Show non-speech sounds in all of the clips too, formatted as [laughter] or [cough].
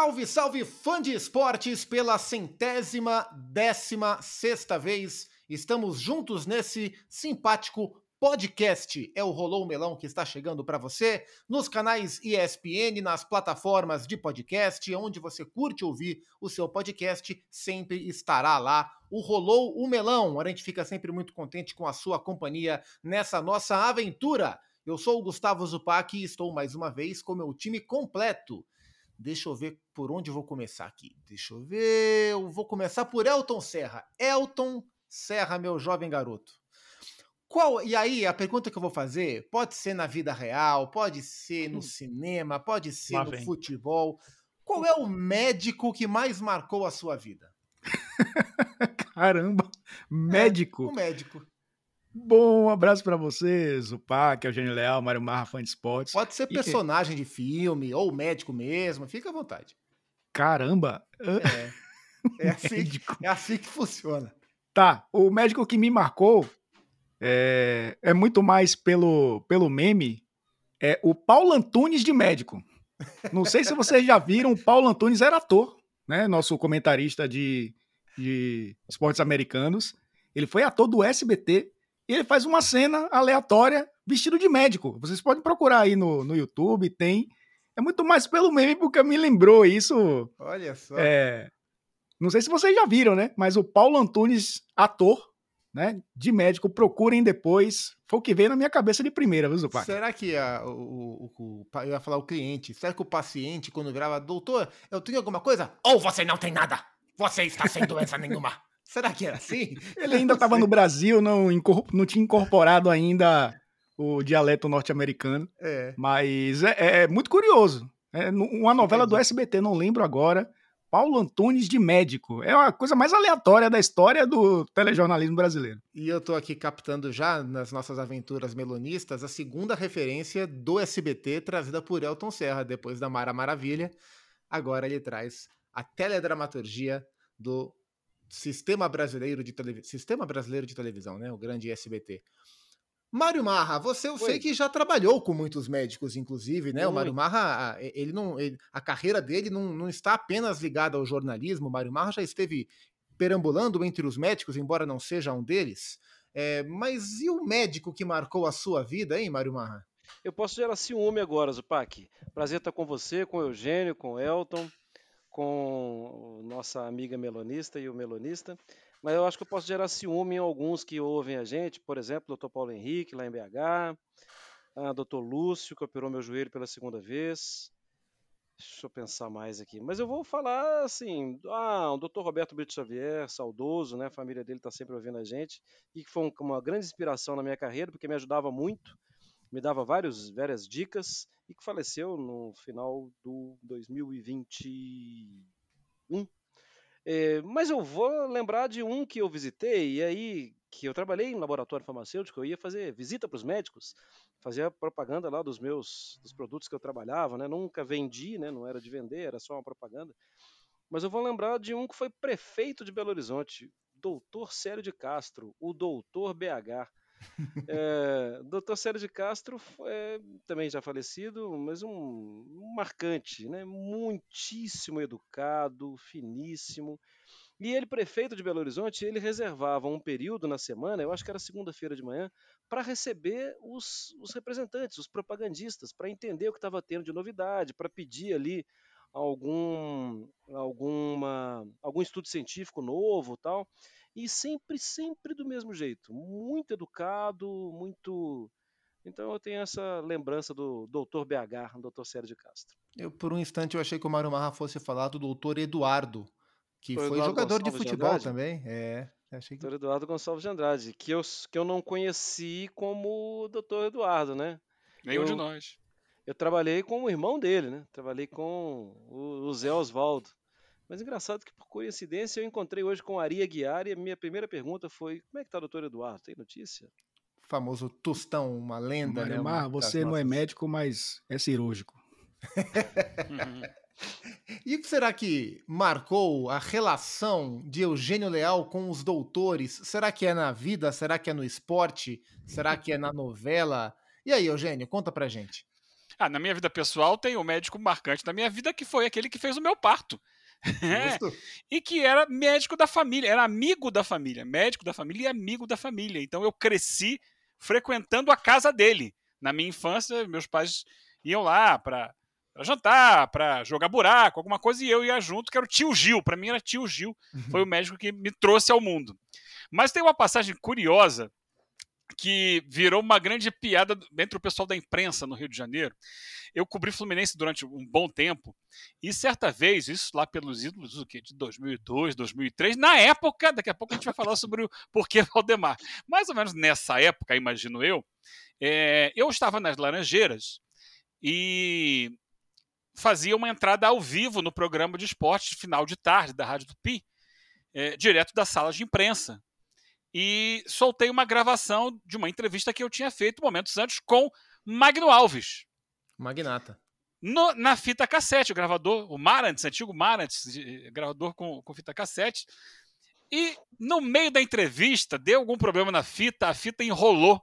Salve, salve, fã de esportes, pela centésima décima sexta vez. Estamos juntos nesse simpático podcast. É o Rolou Melão que está chegando para você nos canais ESPN, nas plataformas de podcast, onde você curte ouvir o seu podcast, sempre estará lá. O Rolou o Melão. A gente fica sempre muito contente com a sua companhia nessa nossa aventura. Eu sou o Gustavo Zupac e estou mais uma vez com meu time completo. Deixa eu ver por onde eu vou começar aqui. Deixa eu ver. Eu vou começar por Elton Serra. Elton Serra, meu jovem garoto. Qual, e aí, a pergunta que eu vou fazer pode ser na vida real, pode ser no hum. cinema, pode ser Lá no vem. futebol. Qual é o médico que mais marcou a sua vida? [laughs] Caramba, médico. É, o médico. Bom, um abraço para vocês, o Pac, Eugênio Leal, Mário Marra, fã de esportes. Pode ser personagem e... de filme ou médico mesmo, fica à vontade. Caramba! É, é, [laughs] assim, é assim que funciona. Tá, o médico que me marcou é, é muito mais pelo, pelo meme, é o Paulo Antunes de médico. Não sei se vocês já viram, o Paulo Antunes era ator, né? Nosso comentarista de, de esportes americanos. Ele foi ator do SBT e ele faz uma cena aleatória vestido de médico. Vocês podem procurar aí no, no YouTube, tem. É muito mais pelo meme, porque me lembrou isso. Olha só. É, não sei se vocês já viram, né? Mas o Paulo Antunes, ator, né? De médico, procurem depois. Foi o que veio na minha cabeça de primeira, viu, Zupac? Será que a, o, o, o, eu ia falar o cliente, será que o paciente, quando grava, doutor, eu tenho alguma coisa? Ou você não tem nada? Você está sem doença nenhuma. Será que era assim? [laughs] Ele ainda estava no Brasil, não, não tinha incorporado ainda o dialeto norte-americano. É. Mas é, é, é muito curioso. É uma novela do SBT, não lembro agora. Paulo Antunes de médico. É a coisa mais aleatória da história do telejornalismo brasileiro. E eu tô aqui captando já nas nossas aventuras melonistas a segunda referência do SBT trazida por Elton Serra, depois da Mara Maravilha. Agora ele traz a teledramaturgia do Sistema Brasileiro de Televisão, Sistema Brasileiro de Televisão, né? O grande SBT. Mário Marra, você eu Oi. sei que já trabalhou com muitos médicos, inclusive, né? Oi. O Mário Marra, ele não, ele, a carreira dele não, não está apenas ligada ao jornalismo. O Mário Marra já esteve perambulando entre os médicos, embora não seja um deles. É, mas e o médico que marcou a sua vida, hein, Mário Marra? Eu posso gerar ciúme agora, Zupac. Prazer estar com você, com o Eugênio, com o Elton com nossa amiga melonista e o melonista, mas eu acho que eu posso gerar ciúme em alguns que ouvem a gente, por exemplo, o Dr. Paulo Henrique, lá em BH, o Dr. Lúcio, que operou meu joelho pela segunda vez. Deixa eu pensar mais aqui. Mas eu vou falar assim: ah, o Dr. Roberto Brito Xavier, saudoso, né? A família dele está sempre ouvindo a gente, e que foi uma grande inspiração na minha carreira, porque me ajudava muito me dava vários, várias dicas e que faleceu no final do 2021. É, mas eu vou lembrar de um que eu visitei, e aí que eu trabalhei em laboratório farmacêutico, eu ia fazer visita para os médicos, fazia propaganda lá dos meus dos produtos que eu trabalhava, né? Nunca vendi, né? Não era de vender, era só uma propaganda. Mas eu vou lembrar de um que foi prefeito de Belo Horizonte, doutor Célio de Castro, o doutor BH. [laughs] É, Dr. Sérgio de Castro é, também já falecido, mas um, um, marcante, né? muitíssimo educado, finíssimo. E ele, prefeito de Belo Horizonte, ele reservava um período na semana, eu acho que era segunda-feira de manhã, para receber os, os, representantes, os propagandistas, para entender o que estava tendo de novidade, para pedir ali algum, alguma, algum estudo científico novo tal. E sempre, sempre do mesmo jeito. Muito educado, muito. Então eu tenho essa lembrança do Dr. BH, Dr. Sérgio Castro. Eu, por um instante, eu achei que o Mário Marra fosse falar do Dr. Eduardo, que foi, foi jogador Gonçalves de futebol de também. É. Achei que... Dr. Eduardo Gonçalves de Andrade, que eu, que eu não conheci como Dr. Eduardo, né? Nenhum eu, de nós. Eu trabalhei com o irmão dele, né? Trabalhei com o, o Zé Osvaldo. Mas engraçado que, por coincidência, eu encontrei hoje com a Ari Aguiar e a minha primeira pergunta foi: como é que está o doutor Eduardo? Tem notícia? O famoso Tostão, uma lenda, né? Mar, você não é nossas... é médico, mas é cirúrgico. [laughs] E o que será que marcou a relação de Eugênio Leal com os doutores? Será que é na vida? Será que é no esporte? Será que é na novela? E aí, Eugênio, conta pra gente. Ah, na minha vida pessoal tem um médico marcante na minha vida que foi aquele que fez o meu parto. [laughs] E que era médico da família, era amigo da família, médico da família e amigo da família. Então eu cresci frequentando a casa dele. Na minha infância, meus pais iam lá para jantar, para jogar buraco, alguma coisa, e eu ia junto, que era o tio Gil. Para mim era tio Gil, foi o médico que me trouxe ao mundo. Mas tem uma passagem curiosa que virou uma grande piada entre o pessoal da imprensa no Rio de Janeiro. Eu cobri Fluminense durante um bom tempo e certa vez, isso lá pelos ídolos do quê? de 2002, 2003, na época, daqui a pouco a gente vai falar sobre o porquê [laughs] Valdemar. Mais ou menos nessa época, imagino eu, é, eu estava nas Laranjeiras e fazia uma entrada ao vivo no programa de esportes final de tarde da Rádio Tupi, é, direto da sala de imprensa e soltei uma gravação de uma entrevista que eu tinha feito momentos antes com Magno Alves. Magnata. No, na fita cassete, o gravador, o Marantz, antigo Marantz, gravador com, com fita cassete. E no meio da entrevista, deu algum problema na fita, a fita enrolou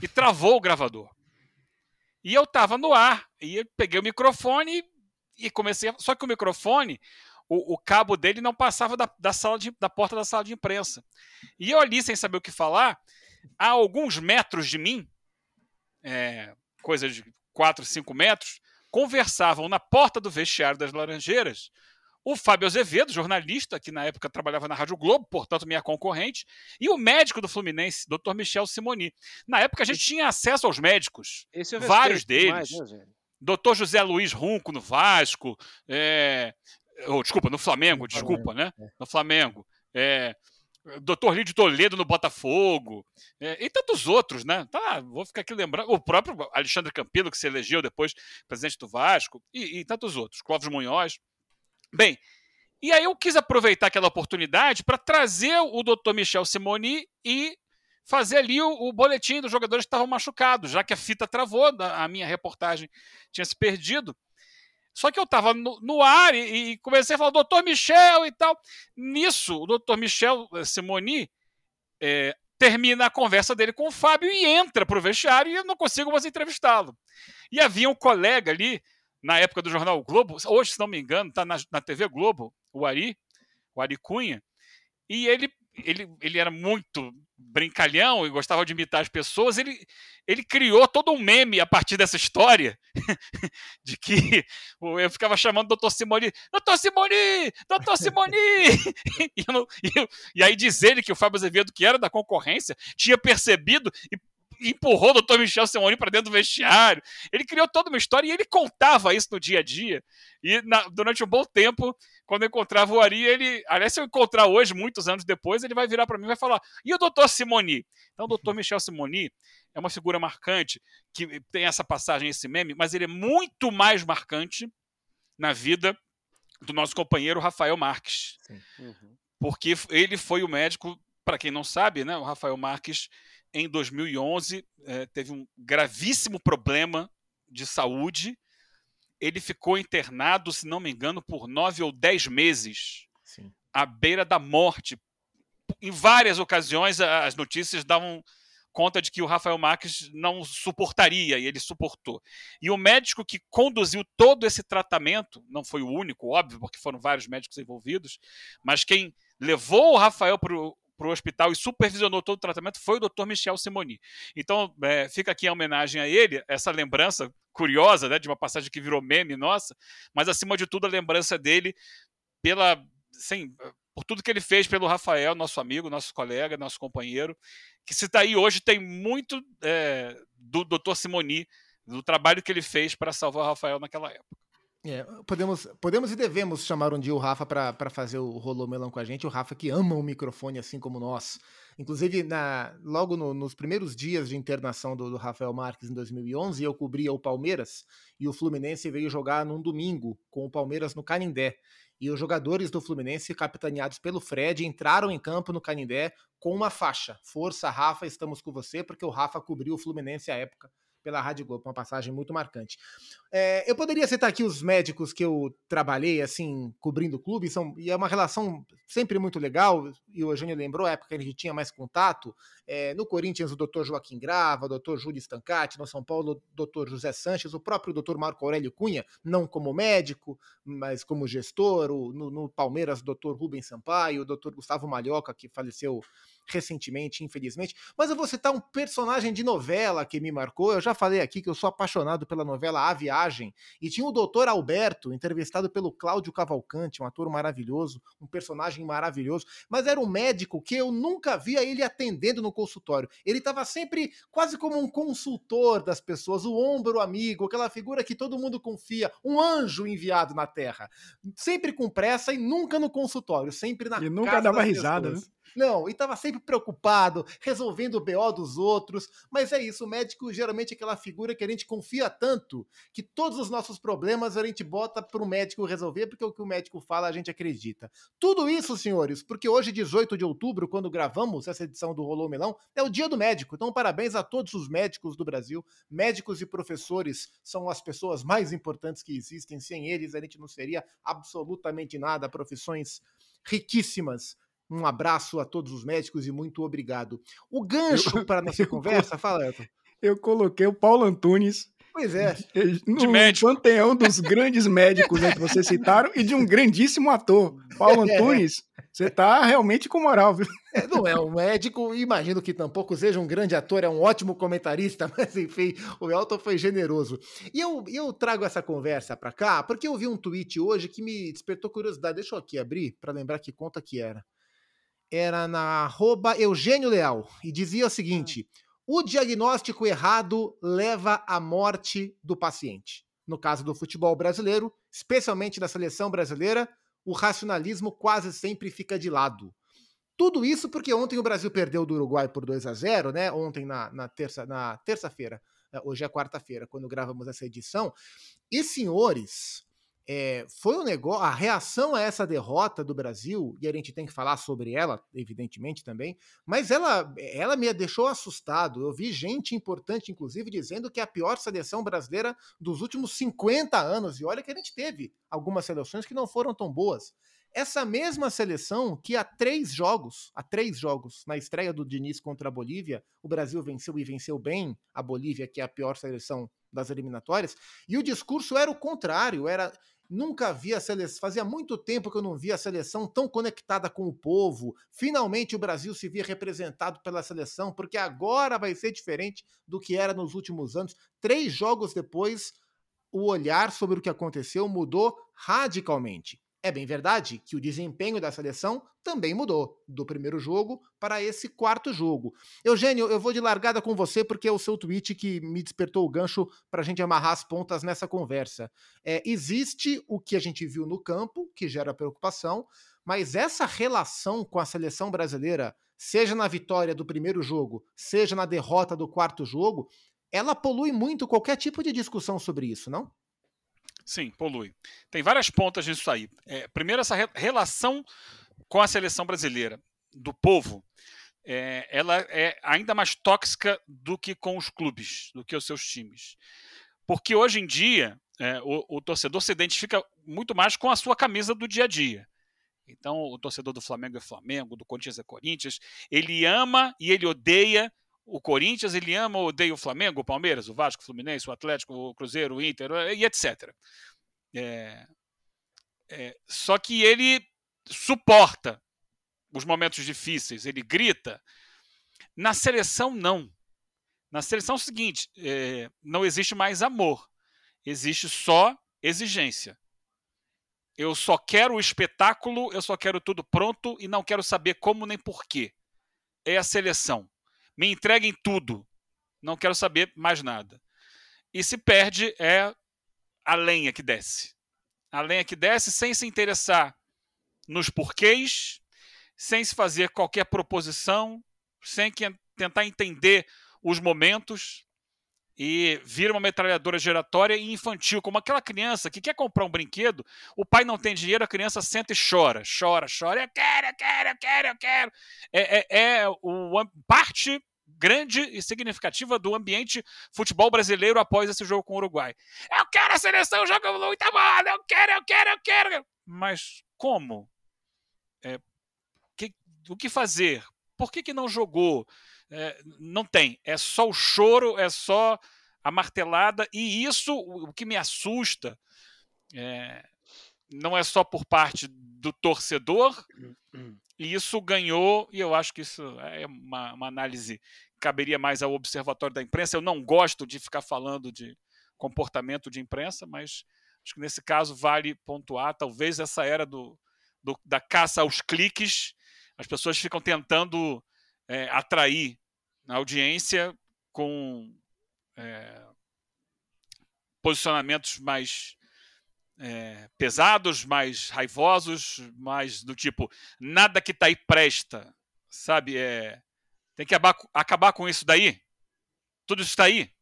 e [laughs] travou o gravador. E eu estava no ar, e eu peguei o microfone e comecei. A... Só que o microfone, o, o cabo dele não passava da, da, sala de, da porta da sala de imprensa. E eu ali, sem saber o que falar, a alguns metros de mim, é, coisa de 4, 5 metros, conversavam na porta do vestiário das Laranjeiras o Fábio Azevedo, jornalista, que na época trabalhava na Rádio Globo, portanto minha concorrente, e o médico do Fluminense, Dr. Michel Simoni. Na época a gente tinha acesso aos médicos, vários deles. Demais, né, Dr. José Luiz Runco no Vasco, é, Oh, desculpa, no Flamengo, no desculpa, Flamengo, né? É. No Flamengo. É, Doutor Lídio Toledo no Botafogo, é, e tantos outros, né? Tá, vou ficar aqui lembrando. O próprio Alexandre Campilo, que se elegeu depois presidente do Vasco, e, e tantos outros, Clóvis Munhoz. Bem, e aí eu quis aproveitar aquela oportunidade para trazer o doutor Michel Simoni e fazer ali o, o, boletim dos jogadores que estavam machucados, já que a fita travou, a minha reportagem tinha se perdido. Só que eu estava no, no, ar e, e, comecei a falar, doutor Michel e tal. Nisso, o doutor Michel eh, Simoni é, termina a conversa dele com o Fábio e entra para o vestiário e eu não consigo mais entrevistá-lo. E havia um colega ali, na época do jornal Globo, hoje, se não me engano, está na, na TV Globo, o Ari, o Ari Cunha, e ele ele, ele era muito brincalhão e gostava de imitar as pessoas, ele, ele criou todo um meme a partir dessa história [laughs] de que eu ficava chamando Dr. Simoni, Dr. Simoni, Dr. Simoni! [laughs] e, e, e, aí diz ele que o Fábio Azevedo, que era da concorrência, tinha percebido e empurrou o Dr. Michel Simoni para dentro do vestiário. Ele criou toda uma história e ele contava isso no dia a dia. E na, durante um bom tempo, quando eu encontrava o Ari, ele. Aliás, se eu encontrar hoje, muitos anos depois, ele vai virar para mim e vai falar: e o Dr. Simoni? Então, o Dr. Michel Simoni é uma figura marcante, que tem essa passagem, esse meme, mas ele é muito mais marcante na vida do nosso companheiro Rafael Marques. Uhum. Porque ele foi o médico, para quem não sabe, né? O Rafael Marques em 2011, é, teve um gravíssimo problema de saúde. Ele ficou internado, se não me engano, por nove ou dez meses, Sim. à beira da morte. Em várias ocasiões, as notícias davam conta de que o Rafael Marques não suportaria, e ele suportou. E o médico que conduziu todo esse tratamento, não foi o único, óbvio, porque foram vários médicos envolvidos, mas quem levou o Rafael para o para o hospital e supervisionou todo o tratamento foi o Dr. Michel Simoni. Então, é, fica aqui a homenagem a ele, essa lembrança curiosa, né, de uma passagem que virou meme nossa, mas acima de tudo a lembrança dele pela, sim, por tudo que ele fez pelo Rafael, nosso amigo, nosso colega, nosso companheiro, que se está aí hoje tem muito é, do Dr. Simoni, do trabalho que ele fez para salvar o Rafael naquela época. É, podemos, podemos e devemos chamar um dia o Rafa para fazer o Rolô Melão com a gente. O Rafa que ama o microfone assim como nós. Inclusive, na, logo no, nos primeiros dias de internação do, do, Rafael Marques em 2011, eu cobria o Palmeiras e o Fluminense veio jogar num domingo com o Palmeiras no Canindé. E os jogadores do Fluminense, capitaneados pelo Fred, entraram em campo no Canindé com uma faixa. Força, Rafa, estamos com você, porque o Rafa cobriu o Fluminense à época pela Rádio Globo, uma passagem muito marcante. É, eu poderia citar aqui os médicos que eu trabalhei, assim, cobrindo o clube, são, e é uma relação sempre muito legal, e o Eugênio lembrou a época que a gente tinha mais contato. É, no Corinthians, o doutor Joaquim Grava, o doutor Júlio Stancati, no São Paulo, o doutor José Sanches, o próprio doutor Marco Aurélio Cunha, não como médico, mas como gestor, o, no, no Palmeiras, o doutor Rubens Sampaio, o doutor Gustavo Malhoca, que faleceu recentemente, infelizmente. Mas eu vou citar um personagem de novela que me marcou. Eu já falei aqui que eu sou apaixonado pela novela A Viagem. E tinha o doutor Alberto, entrevistado pelo Cláudio Cavalcante, um ator maravilhoso, um personagem maravilhoso. Mas era um médico que eu nunca via ele atendendo no consultório. Ele estava sempre quase como um consultor das pessoas, o ombro amigo, aquela figura que todo mundo confia, um anjo enviado na Terra. Sempre com pressa e nunca no consultório, sempre na E nunca dava risada, pessoas. né? Não, e estava sempre preocupado, resolvendo o BO dos outros. Mas é isso, o médico geralmente é aquela figura que a gente confia tanto que todos os nossos problemas a gente bota para o médico resolver, porque o que o médico fala a gente acredita. Tudo isso, senhores, porque hoje, 18 de outubro, quando gravamos essa edição do Rolô Melão, é o dia do médico. Então, parabéns a todos os médicos do Brasil. Médicos e professores são as pessoas mais importantes que existem. Sem eles, a gente não seria absolutamente nada. Profissões riquíssimas um abraço a todos os médicos e muito obrigado. O gancho para nossa [laughs] conversa, fala, Elton. Eu coloquei o Paulo Antunes. Pois é. No de médico. panteão dos grandes médicos né, que vocês citaram e de um grandíssimo ator. Paulo [laughs] é. Antunes, você tá realmente com moral, viu? É, não é um médico, imagino que tampouco seja um grande ator, é um ótimo comentarista, [laughs] mas enfim, o Elton foi generoso. E eu, eu trago essa conversa para cá porque eu vi um tweet hoje que me despertou curiosidade. Deixa eu aqui abrir para lembrar que conta que era era na arroba Eugênio Leal e dizia o seguinte: o diagnóstico errado leva à morte do paciente. No caso do futebol brasileiro, especialmente da seleção brasileira, o racionalismo quase sempre fica de lado. Tudo isso porque ontem o Brasil perdeu do Uruguai por 2 a 0 né? Ontem na, na terça na terça-feira, eh, hoje é quarta-feira, quando gravamos essa edição. E senhores, é, foi um negócio, a reação a essa derrota do Brasil, e a gente tem que falar sobre ela, evidentemente também, mas ela, ela me deixou assustado. Eu vi gente importante, inclusive, dizendo que é a pior seleção brasileira dos últimos 50 anos, e olha que a gente teve algumas seleções que não foram tão boas. Essa mesma seleção que há três jogos, há três jogos, na estreia do Diniz contra a Bolívia, o Brasil venceu e venceu bem a Bolívia, que é a pior seleção das eliminatórias, e o discurso era o contrário, era Nunca vi a seleção, fazia muito tempo que eu não via a seleção tão conectada com o povo. Finalmente o Brasil se via representado pela seleção, porque agora vai ser diferente do que era nos últimos anos. Três jogos depois, o olhar sobre o que aconteceu mudou radicalmente. É bem verdade que o desempenho da seleção também mudou do primeiro jogo para esse quarto jogo. Eugênio, eu vou de largada com você porque é o seu tweet que me despertou o gancho para a gente amarrar as pontas nessa conversa. É, existe o que a gente viu no campo, que gera preocupação, mas essa relação com a seleção brasileira, seja na vitória do primeiro jogo, seja na derrota do quarto jogo, ela polui muito qualquer tipo de discussão sobre isso, não? Sim, polui. Tem várias pontas nisso aí. É, primeiro, essa re relação com a seleção brasileira, do povo, é, ela é ainda mais tóxica do que com os clubes, do que os seus times. Porque hoje em dia, é, o, o, torcedor se identifica muito mais com a sua camisa do dia a dia. Então, o torcedor do Flamengo é Flamengo, do Corinthians é Corinthians. Ele ama e ele odeia o Corinthians, ele ama ou odeia o Flamengo, o Palmeiras, o Vasco, o Fluminense, o Atlético, o Cruzeiro, o Inter e etc. É, é, só que ele suporta os momentos difíceis, ele grita. Na seleção, não. Na seleção é o seguinte: é, não existe mais amor, existe só exigência. Eu só quero o espetáculo, eu só quero tudo pronto e não quero saber como nem porquê. É a seleção me entreguem tudo, não quero saber mais nada. E se perde é a lenha que desce. A lenha que desce sem se interessar nos porquês, sem se fazer qualquer proposição, sem que, tentar entender os momentos e vira uma metralhadora giratória e infantil, como aquela criança que quer comprar um brinquedo, o pai não tem dinheiro, a criança senta e chora, chora, chora, eu quero, eu quero, eu quero, eu quero. É, é, é o, parte grande e significativa do ambiente futebol brasileiro após esse jogo com o Uruguai. Eu quero a seleção jogando muita bola, eu quero, eu quero, eu quero. Mas como? É, que, o que fazer? Por que, que não jogou? É, não tem. É só o choro, é só a martelada. E isso, o que me assusta, é, não é só por parte do torcedor, e isso ganhou, e eu acho que isso é uma, uma análise caberia mais ao observatório da imprensa. Eu não gosto de ficar falando de comportamento de imprensa, mas acho que nesse caso vale pontuar. Talvez essa era do, do da caça aos cliques, as pessoas ficam tentando é, atrair a audiência com é, posicionamentos mais é, pesados, mais raivosos, mais do tipo nada que tá aí presta, sabe? É, tem que acabar, com isso daí. Tudo isso está aí.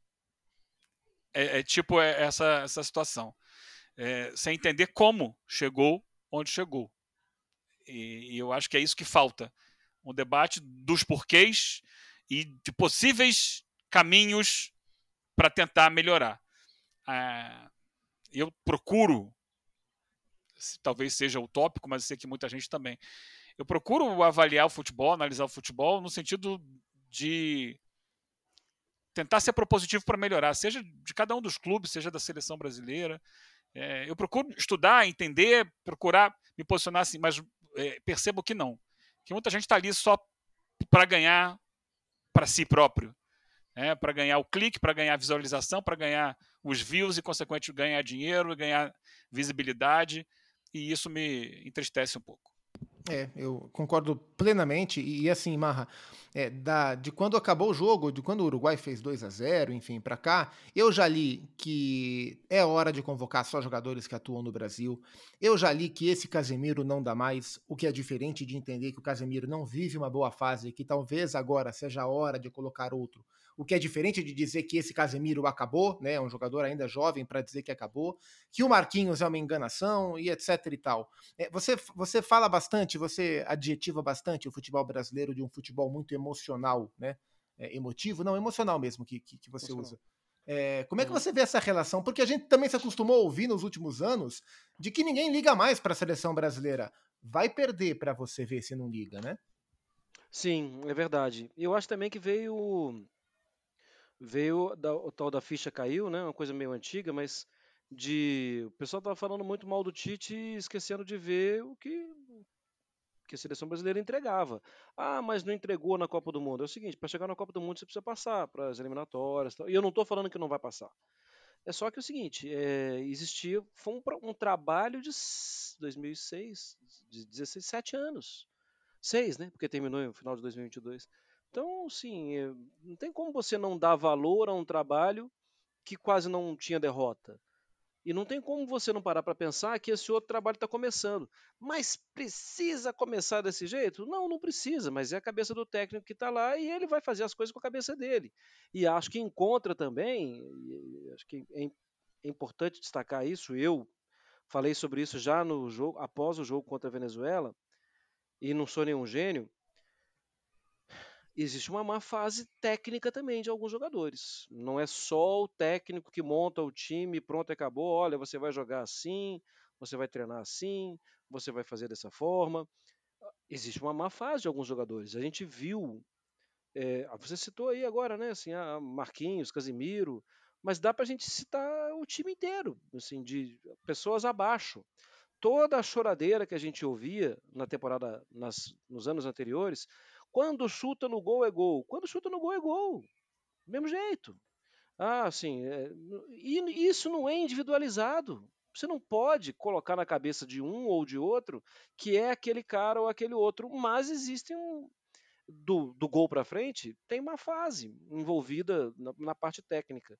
É, é tipo é, essa, essa situação. É, sem entender como chegou onde chegou. E, e eu acho que é isso que falta. Um debate dos porquês e de possíveis caminhos para tentar melhorar. Ah, eu procuro, talvez seja utópico, mas eu sei que muita gente também. Eu procuro avaliar o futebol, analisar o futebol no sentido de tentar ser propositivo para melhorar, seja de cada um dos clubes, seja da seleção brasileira. É, eu procuro estudar, entender, procurar me posicionar assim, mas é, percebo que não. Que muita gente está ali só para ganhar para si próprio né, para ganhar o clique, para ganhar visualização, para ganhar os views e, consequentemente, ganhar dinheiro, ganhar visibilidade. E isso me entristece um pouco. É, eu concordo plenamente. E assim, Marra, é, da, de quando acabou o jogo, de quando o Uruguai fez 2 a 0 enfim, para cá, eu já li que é hora de convocar só jogadores que atuam no Brasil. Eu já li que esse Casemiro não dá mais, o que é diferente de entender que o Casemiro não vive uma boa fase, que talvez agora seja a hora de colocar outro o que é diferente de dizer que esse Casemiro acabou, né? É um jogador ainda jovem para dizer que acabou, que o Marquinhos é uma enganação e etc e tal. É, você, você fala bastante, você adjetiva bastante o futebol brasileiro de um futebol muito emocional, né? É, emotivo, não, emocional mesmo que, que, que você emocional. usa. É, como é que você vê essa relação? Porque a gente também se acostumou a ouvir nos últimos anos de que ninguém liga mais para a seleção brasileira. Vai perder para você ver se não liga, né? Sim, é verdade. Eu acho também que veio veio da, o tal da ficha caiu, né? Uma coisa meio antiga, mas de o pessoal estava falando muito mal do Tite esquecendo de ver o que que a seleção brasileira entregava. Ah, mas não entregou na Copa do Mundo. É o seguinte, para chegar na Copa do Mundo você precisa passar para as eliminatórias. E eu não estou falando que não vai passar. É só que é o seguinte, é, existia, foi um, um, trabalho de 2006, de 17 anos. Seis, né? Porque terminou no final de 2022. Então, sim, eh, não tem como você não dar valor a um trabalho que quase não tinha derrota. E não tem como você não parar para pensar que esse outro trabalho está começando. Mas precisa começar desse jeito? Não, não precisa, mas é a cabeça do técnico que está lá e ele vai fazer as coisas com a cabeça dele. E acho que encontra também, acho que é, é importante destacar isso, eu falei sobre isso já no jogo, após o jogo contra a Venezuela, e não sou nenhum gênio, existe uma má fase técnica também de alguns jogadores. Não é só o técnico que monta o time, pronto, acabou. Olha, você vai jogar assim, você vai treinar assim, você vai fazer dessa forma. Existe uma má fase de alguns jogadores. A gente viu, é, você citou aí agora, né? Assim, a Marquinhos, Casimiro, mas dá para a gente citar o time inteiro, assim, de pessoas abaixo. Toda a choradeira que a gente ouvia na temporada, nas, nos anos anteriores, quando chuta no gol é gol. Quando chuta no gol é gol. Do mesmo jeito. Ah, sim. É, e isso não é individualizado. Você não pode colocar na cabeça de um ou de outro que é aquele cara ou aquele outro, mas existe um. Do, do gol para frente, tem uma fase envolvida na, na parte técnica.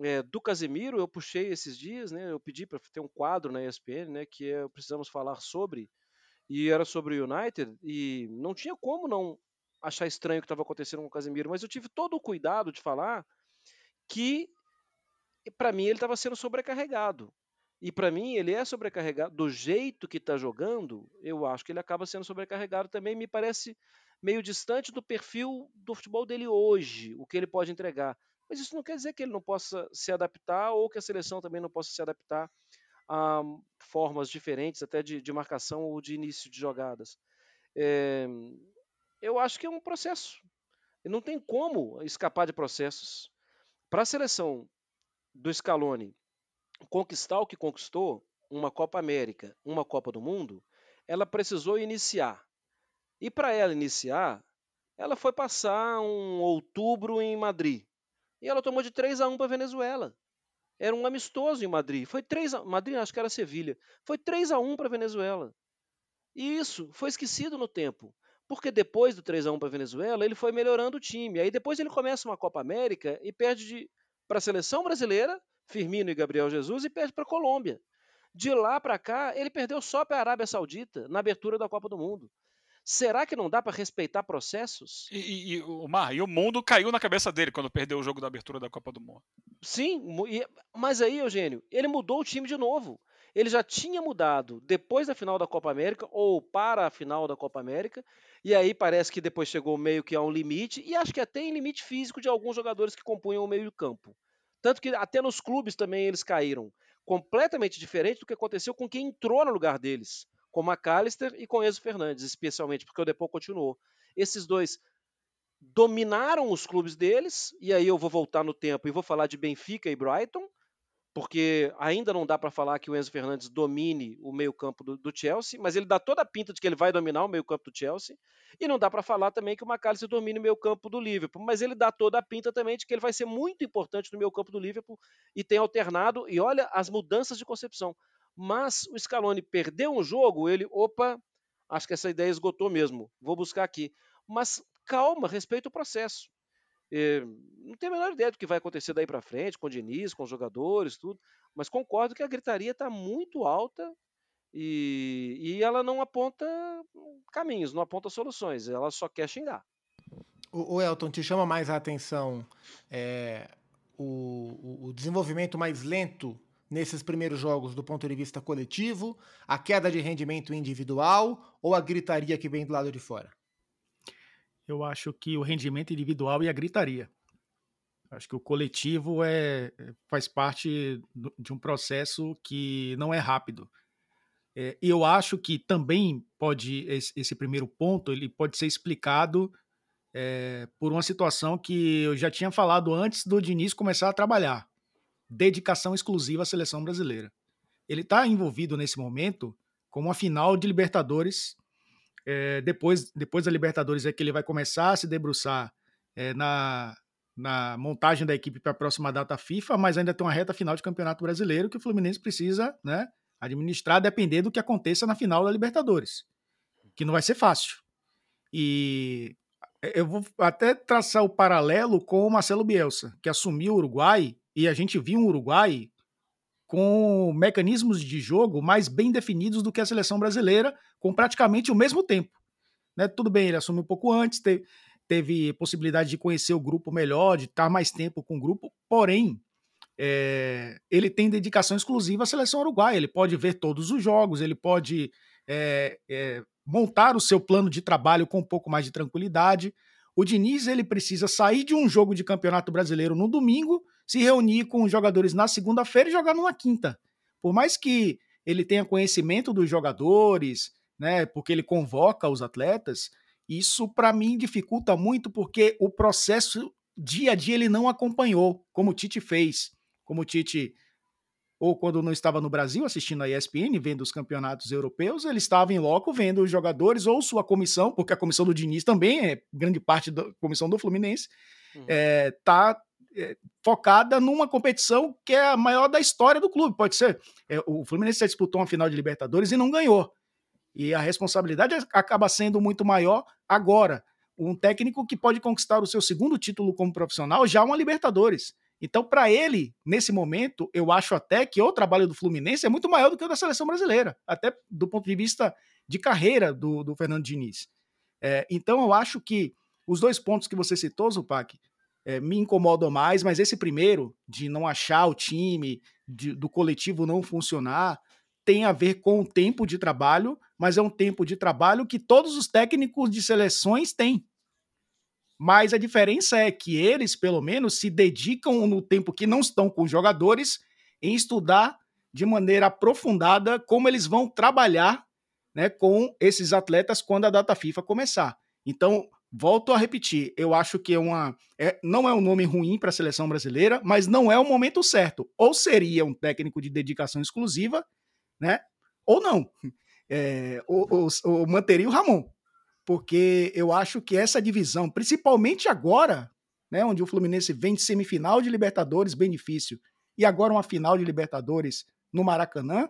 É, do Casemiro, eu puxei esses dias, né? Eu pedi para ter um quadro na ESPN, né? Que é precisamos falar sobre e era sobre o United, e não tinha como não achar estranho o que estava acontecendo com o Casemiro, mas eu tive todo o cuidado de falar que, para mim, ele estava sendo sobrecarregado. E para mim, ele é sobrecarregado do jeito que está jogando, eu acho que ele acaba sendo sobrecarregado também. Me parece meio distante do perfil do futebol dele hoje, o que ele pode entregar. Mas isso não quer dizer que ele não possa se adaptar ou que a seleção também não possa se adaptar a formas diferentes, até de, de marcação ou de início de jogadas. É, eu acho que é um processo. Não tem como escapar de processos. Para a seleção do Scaloni conquistar o que conquistou, uma Copa América, uma Copa do Mundo, ela precisou iniciar. E para ela iniciar, ela foi passar um outubro em Madrid. E ela tomou de 3 a 1 para a Venezuela. Era um amistoso em Madrid. Foi 3 a Madrid, acho que era Sevilha. Foi 3 a 1 para a Venezuela. E isso foi esquecido no tempo. Porque depois do 3 a 1 para a Venezuela, ele foi melhorando o time. Aí depois ele começa uma Copa América e perde para a seleção brasileira, Firmino e Gabriel Jesus, e perde para a Colômbia. De lá para cá, ele perdeu só para a Arábia Saudita na abertura da Copa do Mundo. Será que não dá para respeitar processos? E, e, o Mar, e o mundo caiu na cabeça dele quando perdeu o jogo da abertura da Copa do Mundo. Sim, mas aí, Eugênio, ele mudou o time de novo. Ele já tinha mudado depois da final da Copa América ou para a final da Copa América, e aí parece que depois chegou meio que a um limite, e acho que até em limite físico de alguns jogadores que compunham o meio-campo. Tanto que até nos clubes também eles caíram. Completamente diferente do que aconteceu com quem entrou no lugar deles com McAllister e com Enzo Fernandes, especialmente, porque o Depô continuou. Esses dois dominaram os clubes deles, e aí eu vou voltar no tempo e vou falar de Benfica e Brighton, porque ainda não dá para falar que o Enzo Fernandes domine o meio-campo do, do, Chelsea, mas ele dá toda a pinta de que ele vai dominar o meio-campo do Chelsea, e não dá para falar também que o McAllister domine o meio-campo do Liverpool, mas ele dá toda a pinta também de que ele vai ser muito importante no meio-campo do Liverpool e tem alternado, e olha as mudanças de concepção. Mas o Scaloni perdeu um jogo, ele, opa, acho que essa ideia esgotou mesmo, vou buscar aqui. Mas calma, respeita o processo. É, não tenho a menor ideia do que vai acontecer daí para frente, com o Diniz, com os jogadores, tudo, mas concordo que a gritaria está muito alta e, e ela não aponta caminhos, não aponta soluções, ela só quer xingar. O, o Elton, te chama mais a atenção é, o, o desenvolvimento mais lento nesses primeiros jogos do ponto de vista coletivo, a queda de rendimento individual ou a gritaria que vem do lado de fora? Eu acho que o rendimento individual e a gritaria. Acho que o coletivo é, faz parte de um processo que não é rápido. É, eu acho que também pode esse, esse, primeiro ponto ele pode ser explicado é, por uma situação que eu já tinha falado antes do Diniz começar a trabalhar dedicação exclusiva à seleção brasileira. Ele está envolvido nesse momento com uma final de Libertadores. É, depois, depois da Libertadores é que ele vai começar a se debruçar é, na, na montagem da equipe para a próxima data FIFA, mas ainda tem uma reta final de Campeonato Brasileiro que o Fluminense precisa né, administrar, depender do que aconteça na final da Libertadores, que não vai ser fácil. E eu vou até traçar o paralelo com o Marcelo Bielsa, que assumiu o Uruguai e a gente viu um Uruguai com mecanismos de jogo mais bem definidos do que a seleção brasileira, com praticamente o mesmo tempo. Né? Tudo bem, ele assumiu um pouco antes, teve, teve possibilidade de conhecer o grupo melhor, de estar mais tempo com o grupo, porém, é, ele tem dedicação exclusiva à seleção uruguaia. Ele pode ver todos os jogos, ele pode é, é, montar o seu plano de trabalho com um pouco mais de tranquilidade. O Diniz ele precisa sair de um jogo de campeonato brasileiro no domingo se reunir com os jogadores na segunda-feira e jogar numa quinta. Por mais que ele tenha conhecimento dos jogadores, né, porque ele convoca os atletas, isso para mim dificulta muito porque o processo dia a dia ele não acompanhou, como o Tite fez, como o Tite ou quando não estava no Brasil assistindo a ESPN, vendo os campeonatos europeus, ele estava em loco vendo os jogadores ou sua comissão, porque a comissão do Diniz também é grande parte da comissão do Fluminense, uhum. é, tá focada numa competição que é a maior da história do clube, pode ser. É, o Fluminense disputou uma final de Libertadores e não ganhou. E a responsabilidade acaba sendo muito maior agora. Um técnico que pode conquistar o seu segundo título como profissional já uma Libertadores. Então, para ele, nesse momento, eu acho até que o trabalho do Fluminense é muito maior do que o da seleção brasileira, até do ponto de vista de carreira do, do Fernando Diniz. É, então, eu acho que os dois pontos que você citou, Zupac, é, me incomodam mais, mas esse primeiro, de não achar o time, de, do coletivo não funcionar, tem a ver com o tempo de trabalho, mas é um tempo de trabalho que todos os técnicos de seleções têm. Mas a diferença é que eles, pelo menos, se dedicam no tempo que não estão com os jogadores em estudar de maneira aprofundada como eles vão trabalhar né, com esses atletas quando a data FIFA começar. Então, volto a repetir, eu acho que é uma, é, não é um nome ruim para a seleção brasileira, mas não é o momento certo. Ou seria um técnico de dedicação exclusiva, né? Ou não. [laughs] É, ou, ou, ou manteria o Ramon. Porque eu acho que essa divisão, principalmente agora, né, onde o Fluminense vem de semifinal de Libertadores, benefício, e agora uma final de Libertadores no Maracanã,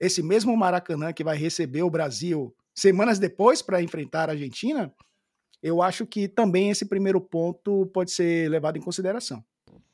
esse mesmo Maracanã que vai receber o Brasil semanas depois para enfrentar a Argentina, eu acho que também esse primeiro ponto pode ser levado em consideração.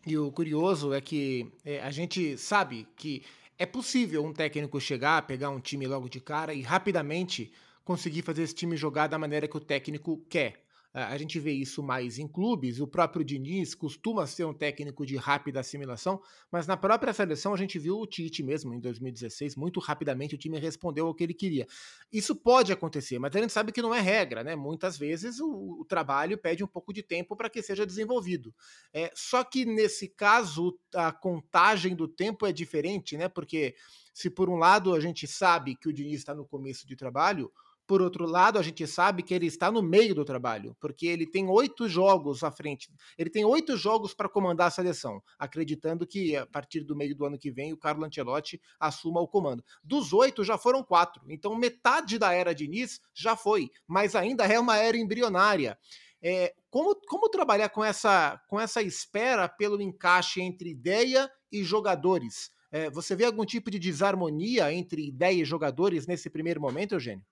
E o curioso é que é, a gente sabe que é possível um técnico chegar, pegar um time logo de cara e rapidamente conseguir fazer esse time jogar da maneira que o técnico quer. A gente vê isso mais em clubes. O próprio Diniz costuma ser um técnico de rápida assimilação, mas na própria seleção a gente viu o Tite mesmo em 2016. Muito rapidamente o time respondeu ao que ele queria. Isso pode acontecer, mas a gente sabe que não é regra, né? Muitas vezes o, o trabalho pede um pouco de tempo para que seja desenvolvido. É, só que nesse caso a contagem do tempo é diferente, né? Porque se por um lado a gente sabe que o Diniz está no começo de trabalho, por outro lado, a gente sabe que ele está no meio do trabalho, porque ele tem oito jogos à frente. Ele tem oito jogos para comandar a seleção, acreditando que a partir do meio do ano que vem o Carlo Ancelotti assuma o comando. Dos oito já foram quatro, então metade da era Diniz já foi, mas ainda é uma era embrionária. É, como, como trabalhar com essa, com essa espera pelo encaixe entre ideia e jogadores? É, você vê algum tipo de desarmonia entre ideia e jogadores nesse primeiro momento, Eugênio?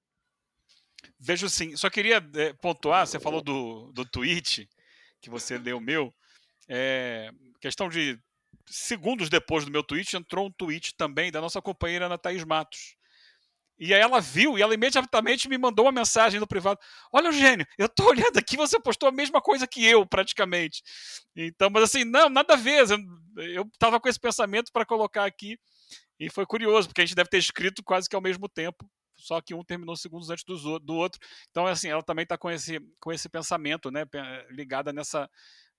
Vejo sim. Só queria é, pontuar, você falou do, do tweet que você deu meu. É, questão de segundos depois do meu tweet, entrou um tweet também da nossa companheira Ana Thaís Matos. E aí ela viu e ela imediatamente me mandou uma mensagem no privado. Olha, Eugênio, eu tô olhando aqui, você postou a mesma coisa que eu, praticamente. Então, mas assim, não, nada a ver. Eu, eu tava com esse pensamento para colocar aqui. E foi curioso, porque a gente deve ter escrito quase que ao mesmo tempo só que um terminou segundos antes do, do outro. Então, assim, ela também está com esse, com esse pensamento, né, ligada nessa,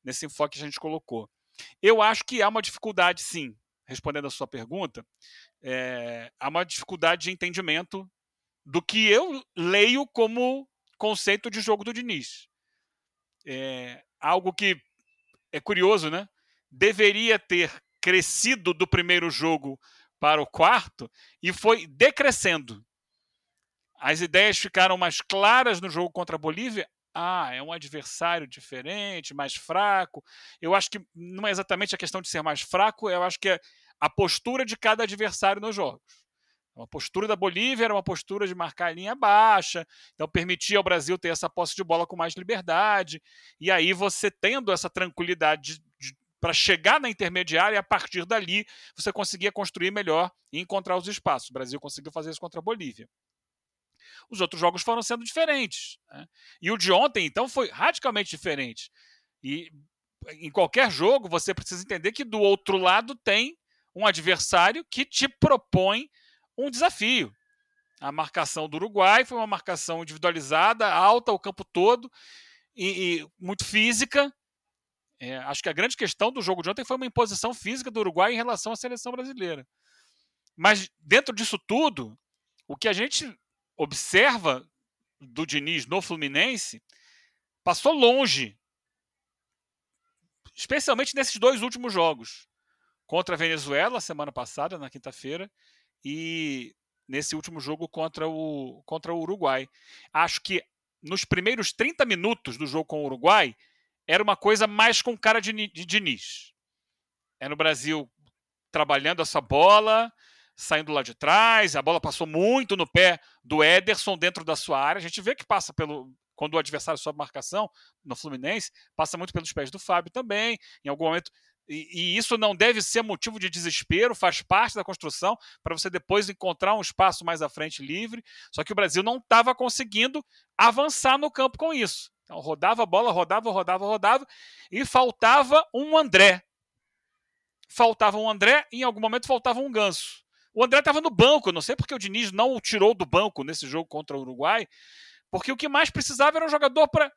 nesse enfoque que a gente colocou. Eu acho que há uma dificuldade, sim, respondendo a sua pergunta, é, há uma dificuldade de entendimento do que eu leio como conceito de jogo do Diniz. É, algo que é curioso, né? Deveria ter crescido do primeiro jogo para o quarto e foi decrescendo. As ideias ficaram mais claras no jogo contra a Bolívia. Ah, é um adversário diferente, mais fraco. Eu acho que não é exatamente a questão de ser mais fraco, eu acho que é a postura de cada adversário nos jogos. Uma postura da Bolívia era uma postura de marcar a linha baixa, então permitia ao Brasil ter essa posse de bola com mais liberdade. E aí você tendo essa tranquilidade para chegar na intermediária e a partir dali você conseguia construir melhor e encontrar os espaços. O Brasil conseguiu fazer isso contra a Bolívia os outros jogos foram sendo diferentes. Né? E o de ontem, então, foi radicalmente diferente. E em qualquer jogo, você precisa entender que do outro lado tem um adversário que te propõe um desafio. A marcação do Uruguai foi uma marcação individualizada, alta o campo todo e, e muito física. É, acho que a grande questão do jogo de ontem foi uma imposição física do Uruguai em relação à seleção brasileira. Mas dentro disso tudo, o que a gente observa do Diniz no Fluminense passou longe, especialmente nesses dois últimos jogos contra a Venezuela semana passada na quinta-feira e nesse último jogo contra o contra o Uruguai. Acho que nos primeiros 30 minutos do jogo com o Uruguai era uma coisa mais com cara de, de Diniz. É no Brasil trabalhando essa bola, saindo lá de trás, a bola passou muito no pé do Ederson dentro da sua área. A gente vê que passa pelo. Quando o adversário sobe marcação no Fluminense, passa muito pelos pés do Fábio também. Em algum momento e, e, isso não deve ser motivo de desespero, faz parte da construção para você depois encontrar um espaço mais à frente livre. Só que o Brasil não estava conseguindo avançar no campo com isso. Então, rodava a bola, rodava, rodava, rodava, e faltava um André. Faltava um André e em algum momento faltava um ganso O André estava no banco, não sei porque o Diniz não o tirou do banco nesse jogo contra o Uruguai, porque o que mais precisava era um jogador para.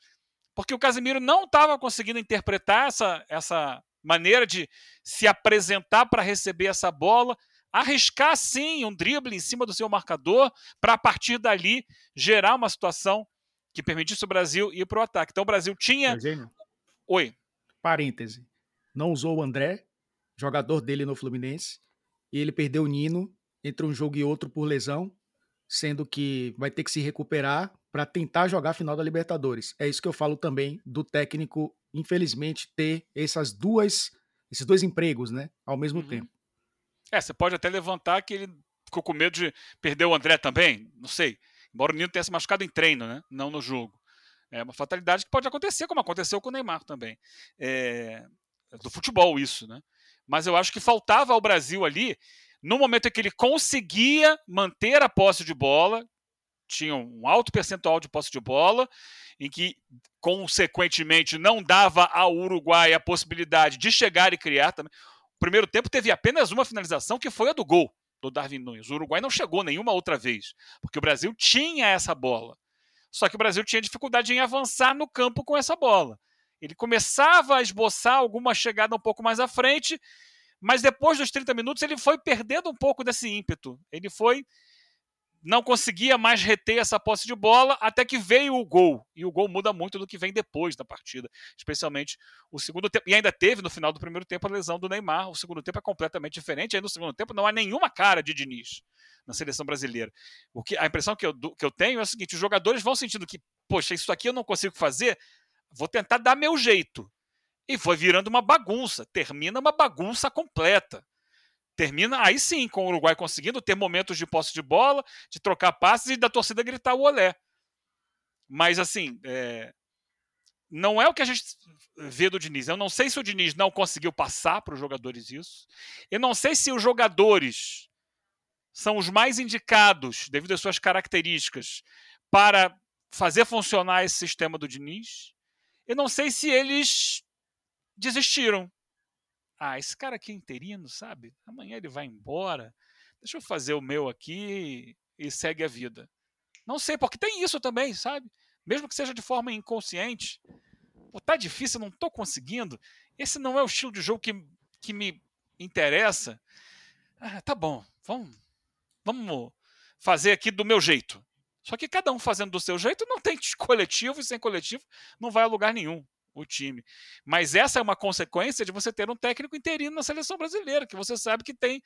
Porque o Casemiro não estava conseguindo interpretar essa, essa maneira de se apresentar para receber essa bola, arriscar sim um drible em cima do seu marcador, para a partir dali gerar uma situação que permitisse o Brasil ir para o ataque. Então o Brasil tinha. Eugênio, Oi. parêntese. Não usou o André, jogador dele no Fluminense, e ele perdeu o Nino entre um jogo e outro por lesão, sendo que vai ter que se recuperar para tentar jogar a final da Libertadores. É isso que eu falo também do técnico, infelizmente, ter essas duas, esses dois empregos, né, ao mesmo Uhum. tempo. É, você pode até levantar que ele ficou com medo de perder o André também, não sei. Embora o Nino tenha se machucado em treino, né? Não no jogo. É uma fatalidade que pode acontecer, como aconteceu com o Neymar também. É, do futebol, isso, né? Mas eu acho que faltava ao Brasil ali, no momento em que ele conseguia manter a posse de bola, tinha um alto percentual de posse de bola, em que, consequentemente, não dava ao Uruguai a possibilidade de chegar e criar também. O primeiro tempo teve apenas uma finalização, que foi a do gol do Darwin Nunes. O Uruguai não chegou nenhuma outra vez, porque o Brasil tinha essa bola. Só que o Brasil tinha dificuldade em avançar no campo com essa bola. Ele começava a esboçar alguma chegada um pouco mais à frente, mas depois dos 30 minutos ele foi perdendo um pouco desse ímpeto. Ele foi não conseguia mais reter essa posse de bola até que veio o gol. E o gol muda muito do que vem depois da partida, especialmente o segundo tempo. E ainda teve no final do primeiro tempo a lesão do Neymar. O segundo tempo é completamente diferente. Aí no segundo tempo não há nenhuma cara de Diniz na seleção brasileira. O que a impressão que eu, que eu tenho é o seguinte: os jogadores vão sentindo que, poxa, isso aqui eu não consigo fazer, vou tentar dar meu jeito. E foi virando uma bagunça. Termina uma bagunça completa termina aí sim com o Uruguai conseguindo ter momentos de posse de bola, de trocar passes e da torcida gritar o olé. Mas assim, é... não é o que a gente vê do Diniz. Eu não sei se o Diniz não conseguiu passar para os jogadores isso. Eu não sei se os jogadores são os mais indicados, devido às suas características, para fazer funcionar esse sistema do Diniz. Eu não sei se eles desistiram ah, esse cara aqui é interino, sabe? Amanhã ele vai embora. Deixa eu fazer o meu aqui e segue a vida. Não sei, porque tem isso também, sabe? Mesmo que seja de forma inconsciente. Pô, tá difícil, não tô conseguindo. Esse não é o estilo de jogo que, que me interessa. Ah, tá bom, vamos, vamos fazer aqui do meu jeito. Só que cada um fazendo do seu jeito não tem coletivo e sem coletivo não vai a lugar nenhum o time. Mas essa é uma consequência de você ter um técnico interino na seleção brasileira, que você sabe que tem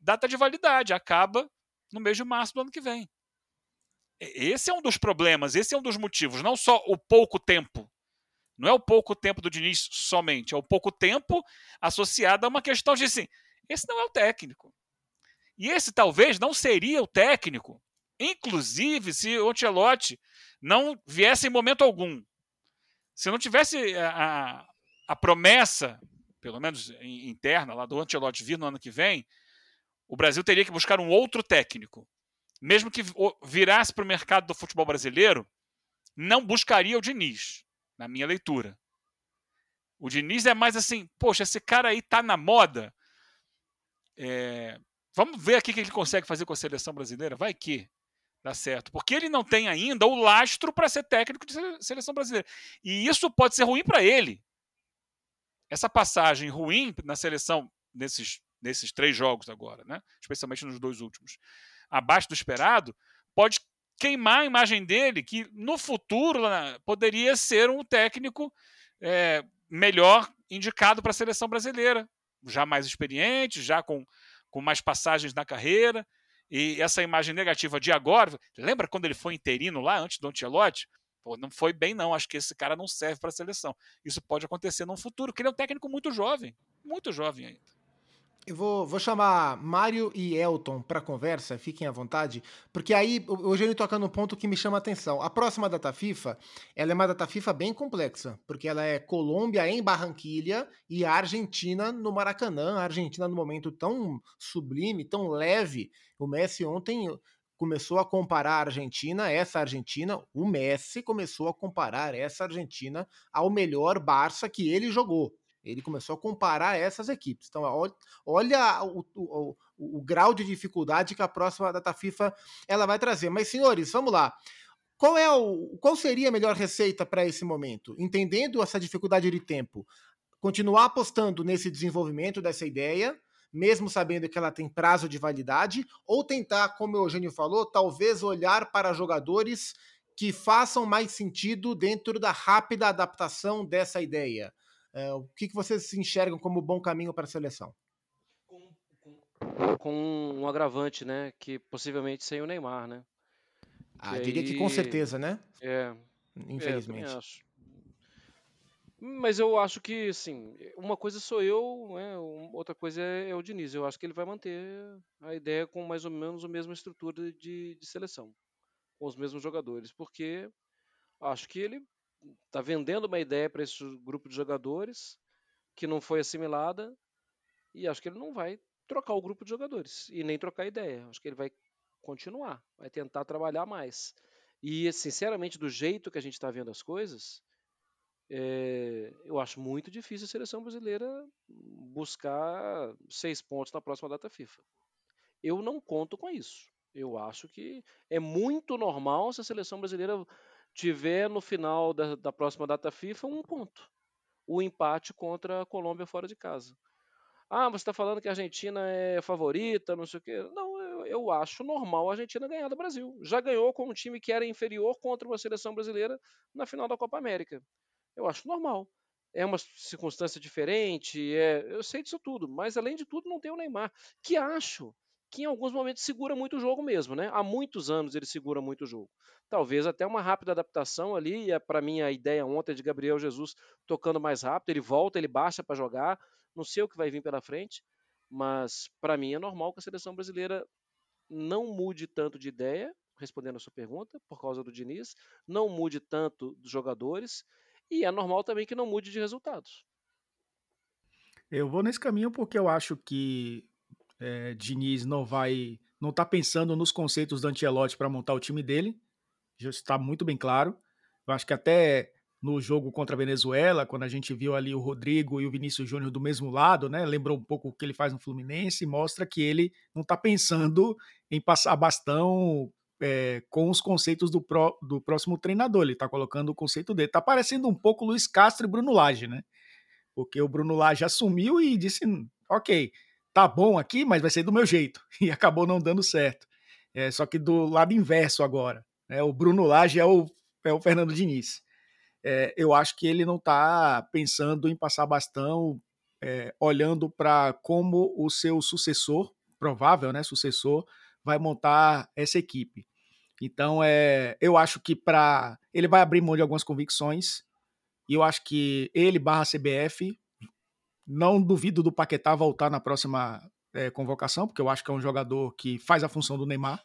data de validade, acaba no mês de março do ano que vem. Esse é um dos problemas, esse é um dos motivos, não só o pouco tempo. Não é o pouco tempo do Diniz somente, é o pouco tempo associado a uma questão de assim, esse não é o técnico. E esse talvez não seria o técnico, inclusive se o Ancelotti não viesse em momento algum se não tivesse a, a, a, promessa, pelo menos interna, lá do Ancelotti vir no ano que vem, o Brasil teria que buscar um outro técnico. Mesmo que virasse para o mercado do futebol brasileiro, não buscaria o Diniz, na minha leitura. O Diniz é mais assim, poxa, esse cara aí tá na moda. É, vamos ver aqui o que ele consegue fazer com a seleção brasileira. Vai que dá certo. Porque ele não tem ainda o lastro para ser técnico de seleção brasileira. E isso pode ser ruim para ele. Essa passagem ruim na seleção nesses, nesses três jogos agora, né? especialmente nos dois últimos, abaixo do esperado, pode queimar a imagem dele, que no futuro poderia ser um técnico é, melhor indicado para a seleção brasileira, já mais experiente, já com, com mais passagens na carreira. E essa imagem negativa de agora, lembra quando ele foi interino lá antes do Ancelotti? Pô, não foi bem não, acho que esse cara não serve para a seleção. Isso pode acontecer no futuro, porque ele é um técnico muito jovem, muito jovem ainda. Eu vou, vou chamar Mário e Elton para conversa, fiquem à vontade, porque aí o Eugênio toca no ponto que me chama a atenção. A próxima data FIFA, ela é uma data FIFA bem complexa, porque ela é Colômbia em Barranquilha e Argentina no Maracanã. A Argentina no momento tão sublime, tão leve. O Messi ontem começou a comparar a Argentina, essa Argentina, o Messi começou a comparar essa Argentina ao melhor Barça que ele jogou. Ele começou a comparar essas equipes. Então, olha o, o, o, o grau de dificuldade que a próxima data FIFA ela vai trazer. Mas, senhores, vamos lá. Qual é o qual seria a melhor receita para esse momento? Entendendo essa dificuldade de tempo, continuar apostando nesse desenvolvimento dessa ideia, mesmo sabendo que ela tem prazo de validade, ou tentar, como o Eugênio falou, talvez olhar para jogadores que façam mais sentido dentro da rápida adaptação dessa ideia. É, o que, que vocês enxergam como bom caminho para a seleção? Com, com, com um agravante, né? Que possivelmente sem o Neymar, né? Ah, diria que com certeza, né? É. Infelizmente. É. Mas eu acho que, assim, uma coisa sou eu, né, outra coisa é, é, o Diniz. Eu acho que ele vai manter a ideia com mais ou menos a mesma estrutura de, de seleção, com os mesmos jogadores, porque acho que ele está vendendo uma ideia para esse grupo de jogadores que não foi assimilada e acho que ele não vai trocar o grupo de jogadores e nem trocar ideia. Acho que ele vai continuar, vai tentar trabalhar mais. E, sinceramente, do jeito que a gente está vendo as coisas, é, eu acho muito difícil a seleção brasileira buscar seis pontos na próxima data FIFA. Eu não conto com isso. Eu acho que é muito normal se a seleção brasileira tiver no final da, da próxima data FIFA um ponto. O empate contra a Colômbia fora de casa. Ah, você está falando que a Argentina é favorita, não sei o quê. Não, eu, eu, acho normal a Argentina ganhar do Brasil. Já ganhou com um time que era inferior contra uma seleção brasileira na final da Copa América. Eu acho normal. É uma circunstância diferente, é, eu sei disso tudo, mas além de tudo não tem o Neymar, que acho que em alguns momentos segura muito o jogo mesmo, né? Há muitos anos ele segura muito o jogo. Talvez até uma rápida adaptação ali, é para mim a ideia ontem de Gabriel Jesus tocando mais rápido, ele volta, ele baixa para jogar, não sei o que vai vir pela frente, mas para mim é normal que a seleção brasileira não mude tanto de ideia, respondendo a sua pergunta, por causa do Diniz, não mude tanto dos jogadores, e é normal também que não mude de resultados. Eu vou nesse caminho porque eu acho que é, Diniz não vai, não está pensando nos conceitos do Antielotti para montar o time dele, já está muito bem claro. Eu acho que até no jogo contra a Venezuela, quando a gente viu ali o Rodrigo e o Vinícius Júnior do mesmo lado, né? Lembrou um pouco o que ele faz no Fluminense, mostra que ele não está pensando em passar bastão é, com os conceitos do, pro, do próximo treinador. Ele está colocando o conceito dele. Está parecendo um pouco Luiz Castro e Bruno Lage, né? Porque o Bruno Lage assumiu e disse: ok, tá bom aqui, mas vai ser do meu jeito. [laughs] E acabou não dando certo. É, só que do lado inverso agora. Né? O Bruno Lage é o, é o Fernando Diniz é, eu acho que ele não está pensando em passar bastão, é, olhando para como o seu sucessor, provável né, sucessor, vai montar essa equipe. Então, é, eu acho que para ele vai abrir mão de algumas convicções, e eu acho que ele barra CBF, não duvido do Paquetá voltar na próxima é, convocação, porque eu acho que é um jogador que faz a função do Neymar,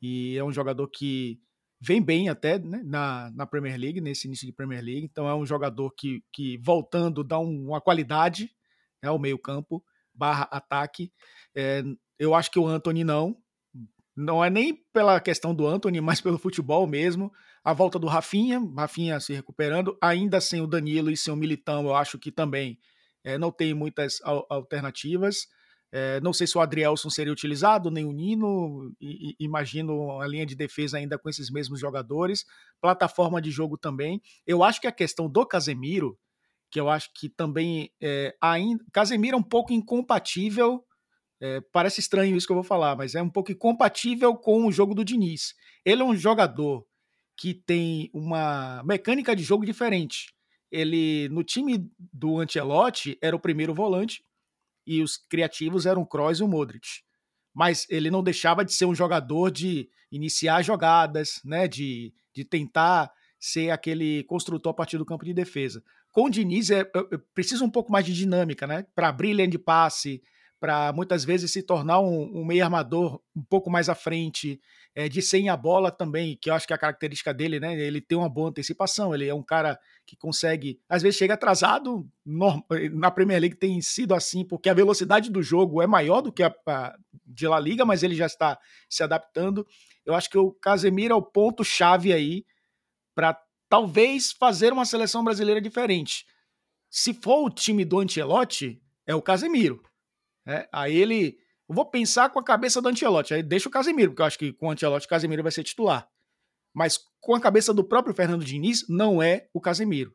e é um jogador que vem bem até né, na, na Premier League, nesse início de Premier League. Então é um jogador que, que voltando, dá um, uma qualidade né, ao meio-campo, barra ataque. É, eu acho que o Anthony não. Não é nem pela questão do Anthony, [laughs] mas pelo futebol mesmo. A volta do Rafinha, Rafinha se recuperando, ainda sem o Danilo e sem o Militão, eu acho que também é, não tem muitas alternativas. É, não sei se o Adrielson seria utilizado, nem o Nino. E, e, imagino a linha de defesa ainda com esses mesmos jogadores. Plataforma de jogo também. Eu acho que a questão do Casemiro, que eu acho que também é, ainda. Casemiro é um pouco incompatível. É, parece estranho isso que eu vou falar, mas é um pouco incompatível com o jogo do Diniz. Ele é um jogador que tem uma mecânica de jogo diferente. Ele, no time do Ancelotti, era o primeiro volante, e os criativos eram o Kroos e o Modric. Mas ele não deixava de ser um jogador de iniciar jogadas, né, de, de tentar ser aquele construtor a partir do campo de defesa. Com o Diniz, é, é, é precisa um pouco mais de dinâmica, né, para abrir linha de passe, para muitas vezes se tornar um, um, meio armador um pouco mais à frente, é, de sem a bola também, que eu acho que é a característica dele, né? Ele tem uma boa antecipação, ele é um cara que consegue, às vezes chega atrasado, no, na Premier League tem sido assim, porque a velocidade do jogo é maior do que a, a de La Liga, mas ele já está se adaptando. Eu acho que o Casemiro é o ponto-chave aí para talvez fazer uma seleção brasileira diferente. Se for o time do Ancelotti, é o Casemiro. É, aí ele eu vou pensar com a cabeça do Ancelotti. Aí deixa o Casemiro, porque eu acho que com o Ancelotti o Casemiro vai ser titular. Mas com a cabeça do próprio Fernando Diniz, não é o Casemiro.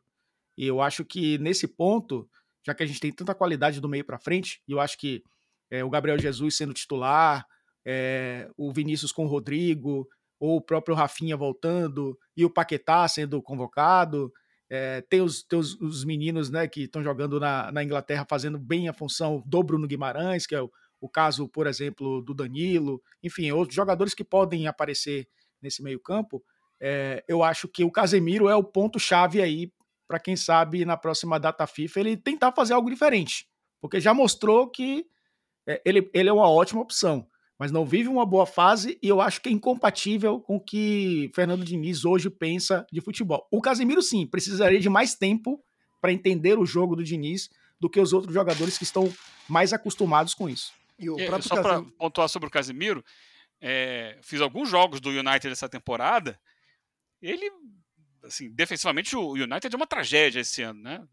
E eu acho que nesse ponto, já que a gente tem tanta qualidade do meio para frente, e eu acho que é, o Gabriel Jesus sendo titular, é, o Vinícius com o Rodrigo, ou o próprio Rafinha voltando, e o Paquetá sendo convocado. É, tem os, tem os, os meninos né, que estão jogando na, na, Inglaterra fazendo bem a função do Bruno Guimarães, que é o, o caso, por exemplo, do Danilo, enfim, outros jogadores que podem aparecer nesse meio-campo. É, eu acho que o Casemiro é o ponto-chave aí para quem sabe na próxima data FIFA ele tentar fazer algo diferente, porque já mostrou que é, ele, ele é uma ótima opção mas não vive uma boa fase e eu acho que é incompatível com o que Fernando Diniz hoje pensa de futebol. O Casemiro, sim, precisaria de mais tempo para entender o jogo do Diniz do que os outros jogadores que estão mais acostumados com isso. E o é, só para pontuar sobre o Casemiro, é, fiz alguns jogos do United essa temporada. Ele, assim, defensivamente, o United é uma tragédia esse ano, né?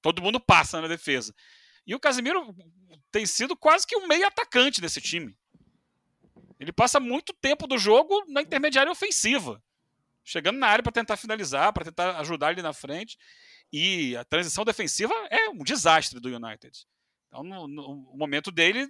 Todo mundo passa na defesa. E o Casemiro tem sido quase que um meio atacante desse time. Ele passa muito tempo do jogo na intermediária ofensiva, chegando na área para tentar finalizar, para tentar ajudar ele na frente. E a transição defensiva é um desastre do United. Então, no, no momento dele,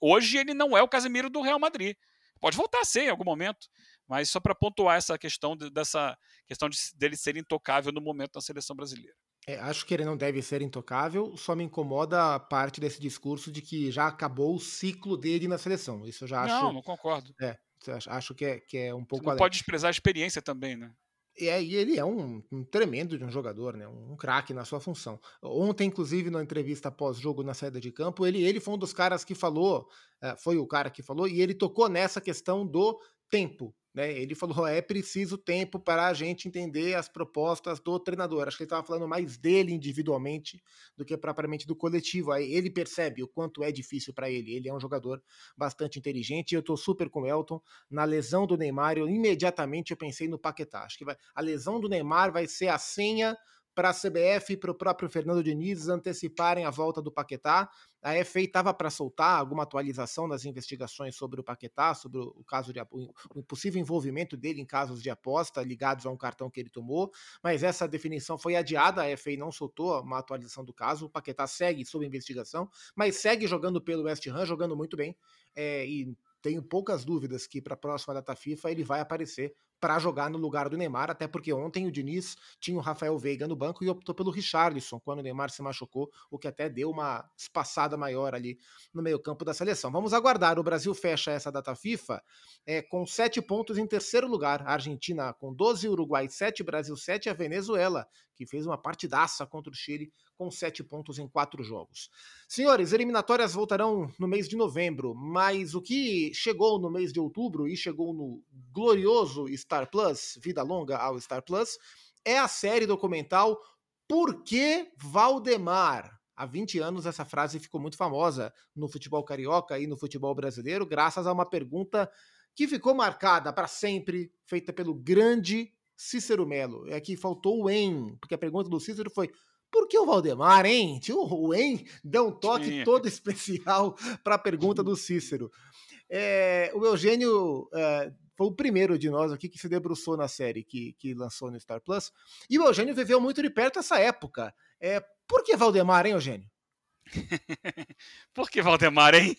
hoje ele não é o Casemiro do Real Madrid. Pode voltar a ser em algum momento, mas só para pontuar essa questão dessa questão de, dele ser intocável no momento da seleção brasileira. É, acho que ele não deve ser intocável, só me incomoda a parte desse discurso de que já acabou o ciclo dele na seleção. Isso eu já acho. Não, não concordo. É, acho que é, que é um pouco. Você não pode desprezar a experiência também, né? É, e ele é um, um tremendo de um jogador, né? um, um craque na sua função. Ontem, inclusive, na entrevista pós-jogo na saída de campo, ele, ele foi um dos caras que falou, é, foi o cara que falou, e ele tocou nessa questão do tempo. Né? Ele falou: é preciso tempo para a gente entender as propostas do treinador. Acho que ele estava falando mais dele individualmente do que propriamente do coletivo. Aí ele percebe o quanto é difícil para ele. Ele é um jogador bastante inteligente. Eu estou super com o Elton. Na lesão do Neymar, eu imediatamente eu pensei no Paquetá. Acho que vai, a lesão do Neymar vai ser a senha para a CBF e para o próprio Fernando Diniz anteciparem a volta do Paquetá. A FA estava para soltar alguma atualização das investigações sobre o Paquetá, sobre o caso de o possível envolvimento dele em casos de aposta ligados a um cartão que ele tomou, mas essa definição foi adiada, a FA não soltou uma atualização do caso. O Paquetá segue sob investigação, mas segue jogando pelo West Ham, jogando muito bem. É, e tenho poucas dúvidas que para a próxima data FIFA ele vai aparecer para jogar no lugar do Neymar, até porque ontem o Diniz tinha o Rafael Veiga no banco e optou pelo Richarlison quando o Neymar se machucou, o que até deu uma espaçada maior ali no meio-campo da seleção. Vamos aguardar. O Brasil fecha essa data FIFA é, com sete pontos em terceiro lugar. A Argentina com 12, Uruguai 7, Brasil 7 e a Venezuela, que fez uma partidaça contra o Chile com sete pontos em quatro jogos. Senhores, eliminatórias voltarão no mês de novembro, mas o que chegou no mês de outubro e chegou no glorioso Star Plus, vida longa ao Star Plus, é a série documental Por que Valdemar? Há 20 anos essa frase ficou muito famosa no futebol carioca e no futebol brasileiro, graças a uma pergunta que ficou marcada para sempre, feita pelo grande Cícero Melo. É que faltou o em, porque a pergunta do Cícero foi: por que o Valdemar, hein? O En deu um toque todo especial para a pergunta do [laughs] Cícero. É, o Eugênio é, foi o primeiro de nós aqui que se debruçou na série que, que lançou no Star Plus. E o Eugênio viveu muito de perto essa época. É, por que Valdemar, hein, Eugênio? [laughs] por que Valdemar, hein?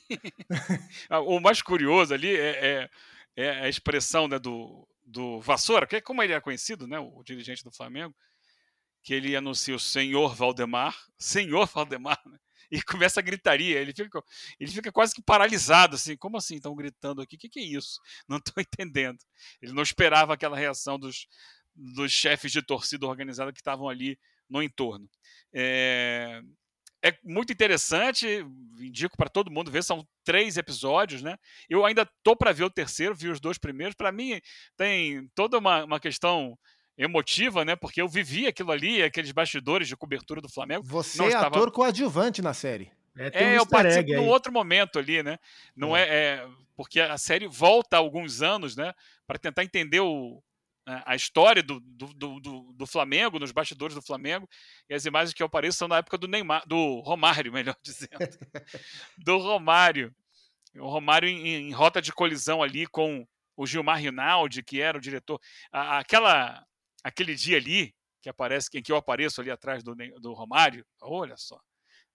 [laughs] o mais curioso ali é, é, é a expressão né, do, do Vassoura, que é como ele é conhecido, né, o dirigente do Flamengo que ele anuncia o senhor Valdemar, senhor Valdemar, né? E [laughs] começa a gritaria. Ele fica, ele fica quase que paralisado, assim, como assim estão gritando aqui? O que, que, é isso? [laughs] Não estou entendendo. Ele não esperava aquela reação dos, dos chefes de torcida organizada que estavam ali no entorno. É, é muito interessante, indico para todo mundo ver, são três episódios, né? Eu ainda tô para ver o terceiro, vi os dois primeiros. Para mim, tem toda uma, uma questão emotiva, né? Porque eu vivi aquilo ali, aqueles bastidores de cobertura do Flamengo. Você não é estava... ator coadjuvante na série. É, um eu participo num outro momento ali, né? Não é. é. é. porque a série volta há alguns anos, né? Para tentar entender o, né, a história do, do, do, do, Flamengo, nos bastidores do Flamengo, e as imagens que eu apareço são na época do Neymar, do Romário, [laughs] melhor dizendo. do Romário. O Romário em, em, rota de colisão ali com o Gilmar Rinaldi, que era o diretor. A, aquela, aquele dia ali, que aparece, em que eu apareço ali atrás do, do Romário, olha só,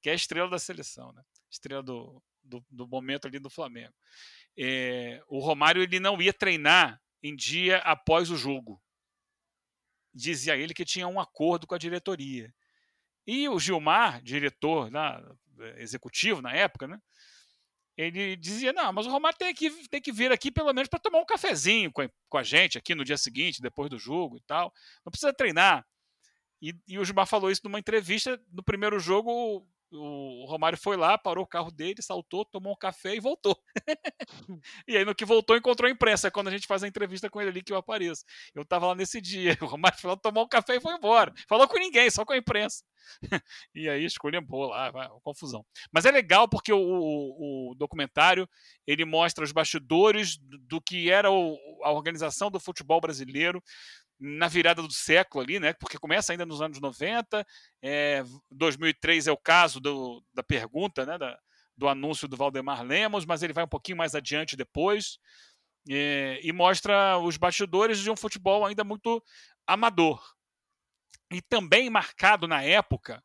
que é a estrela da seleção, né? Estrela do, do, do momento ali do Flamengo. É, o Romário ele não ia treinar em dia após o jogo. Dizia ele que tinha um acordo com a diretoria. E o Gilmar, diretor né, executivo na época, né, ele dizia: Não, mas o Romário tem que, tem que vir aqui pelo menos para tomar um cafezinho com a, com a, gente aqui no dia seguinte, depois do jogo e tal. Não precisa treinar. E, e o Gilmar falou isso numa entrevista. No primeiro jogo, o Romário foi lá, parou o carro dele, saltou, tomou um café e voltou. [laughs] e aí, no que voltou, encontrou a imprensa. É quando a gente faz a entrevista com ele ali que eu apareço. Eu tava lá nesse dia. [laughs] O Romário falou, tomou um café e foi embora. Falou com ninguém, só com a imprensa. [laughs] e aí, escolheu lá, confusão. Mas é legal porque o, o, o, documentário ele mostra os bastidores do que era o, a organização do futebol brasileiro na virada do século ali, né? Porque começa ainda nos anos 90, é, 2003 é o caso do, da pergunta, né? Da, do anúncio do Valdemar Lemos, mas ele vai um pouquinho mais adiante depois é, e mostra os bastidores de um futebol ainda muito amador e também marcado na época,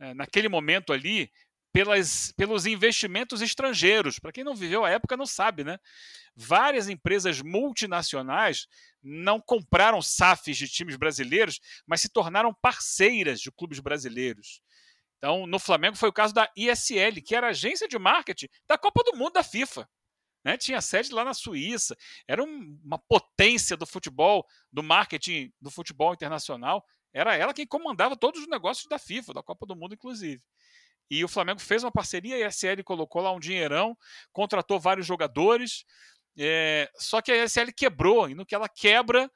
é, naquele momento ali, pelas, pelos investimentos estrangeiros. Para quem não viveu a época, não sabe, né? Várias empresas multinacionais não compraram SAFs de times brasileiros, mas se tornaram parceiras de clubes brasileiros. Então, no Flamengo foi o caso da ISL, que era a agência de marketing da Copa do Mundo da FIFA. Né? Tinha sede lá na Suíça, era um, uma potência do futebol, do marketing do futebol internacional. Era ela quem comandava todos os negócios da FIFA, da Copa do Mundo, inclusive. E o Flamengo fez uma parceria, a ESL colocou lá um dinheirão, contratou vários jogadores. É, só que a ESL quebrou, e no que ela quebra,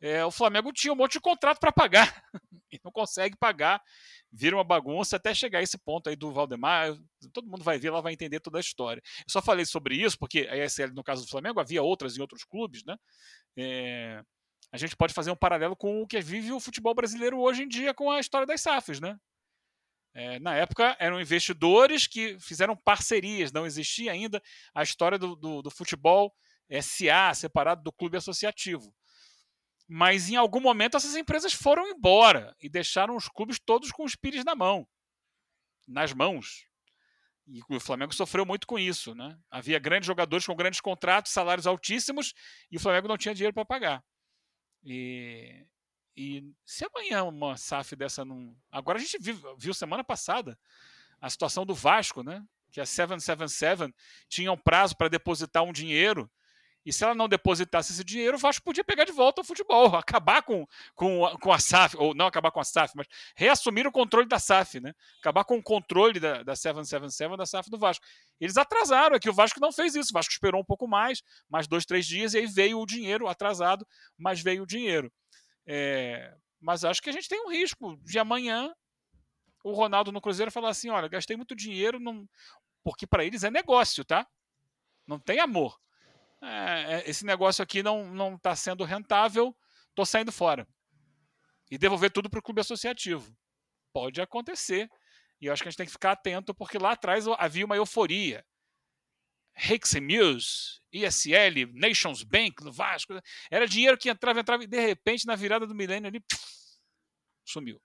é, o Flamengo tinha um monte de contrato para pagar [laughs] e não consegue pagar. Vira uma bagunça até chegar a esse ponto aí do Valdemar. Todo mundo vai ver lá, vai entender toda a história. Eu só falei sobre isso porque a ESL, no caso do Flamengo, havia outras em outros clubes, né? É, a gente pode fazer um paralelo com o que vive o futebol brasileiro hoje em dia com a história das SAFs, né? É, na época eram investidores que fizeram parcerias, não existia ainda a história do, do, do, futebol SA, separado do clube associativo. Mas em algum momento essas empresas foram embora e deixaram os clubes todos com os pires na mão, nas mãos. E o Flamengo sofreu muito com isso. Né? Havia grandes jogadores com grandes contratos, salários altíssimos, e o Flamengo não tinha dinheiro para pagar. E, e se amanhã uma SAF dessa não. Agora a gente viu, viu semana passada a situação do Vasco, né? Que a 777 tinha um prazo para depositar um dinheiro. E se ela não depositasse esse dinheiro, o Vasco podia pegar de volta o futebol, [laughs] acabar com, com, com a SAF, ou não acabar com a SAF, mas reassumir o controle da SAF, né? Acabar com o controle da, da 777, da SAF do Vasco. Eles atrasaram, que o Vasco não fez isso. O Vasco esperou um pouco mais, mais dois, três dias, e aí veio o dinheiro atrasado, mas veio o dinheiro. É, mas acho que a gente tem um risco de amanhã o Ronaldo no Cruzeiro falar assim: olha, gastei muito dinheiro, não... porque para eles é negócio, tá? Não tem amor. É, é esse negócio aqui não está sendo rentável, estou saindo fora. E devolver tudo para o clube associativo. Pode acontecer. E eu acho que a gente tem que ficar atento, porque lá atrás havia uma euforia. Hicks Mills, ISL, Nations Bank, no Vasco. Era dinheiro que entrava, entrava e de repente, na virada do milênio ali, sumiu.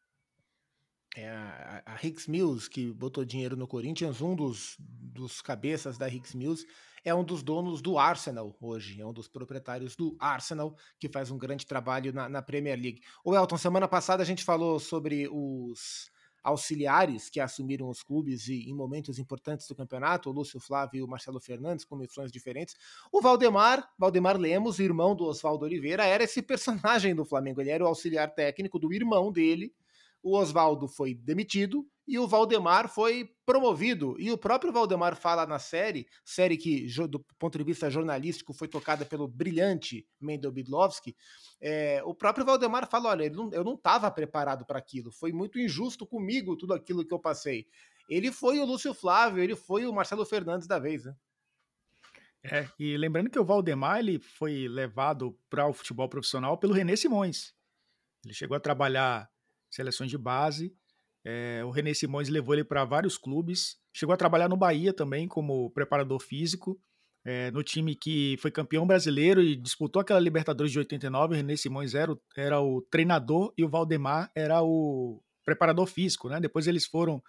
É, a, a Hicks Mills, que botou dinheiro no Corinthians, um dos, dos cabeças da Hicks Mills, é um dos donos do Arsenal hoje, é um dos proprietários do Arsenal, que faz um grande trabalho na, na Premier League. O Elton, semana passada a gente falou sobre os auxiliares que assumiram os clubes e, em momentos importantes do campeonato, o Lúcio Flávio e o Marcelo Fernandes, com missões diferentes. O Valdemar, Valdemar Lemos, irmão do Oswaldo Oliveira, era esse personagem do Flamengo. Ele era o auxiliar técnico do irmão dele. O Oswaldo foi demitido e o Valdemar foi promovido. E o próprio Valdemar fala na série, série que, do ponto de vista jornalístico, foi tocada pelo brilhante Mendel Bidlovski. É, o próprio Valdemar fala: olha, eu não estava preparado para aquilo, foi muito injusto comigo tudo aquilo que eu passei. Ele foi o Lúcio Flávio, ele foi o Marcelo Fernandes da vez, né? É, e lembrando que o Valdemar ele foi levado para o futebol profissional pelo René Simões. Ele chegou a trabalhar seleções de base. É, o René Simões levou ele para vários clubes. Chegou a trabalhar no Bahia também como preparador físico. É, no time que foi campeão brasileiro e disputou aquela Libertadores de 89. O René Simões era o, era o treinador e o Valdemar era o preparador físico. Né? Depois eles foram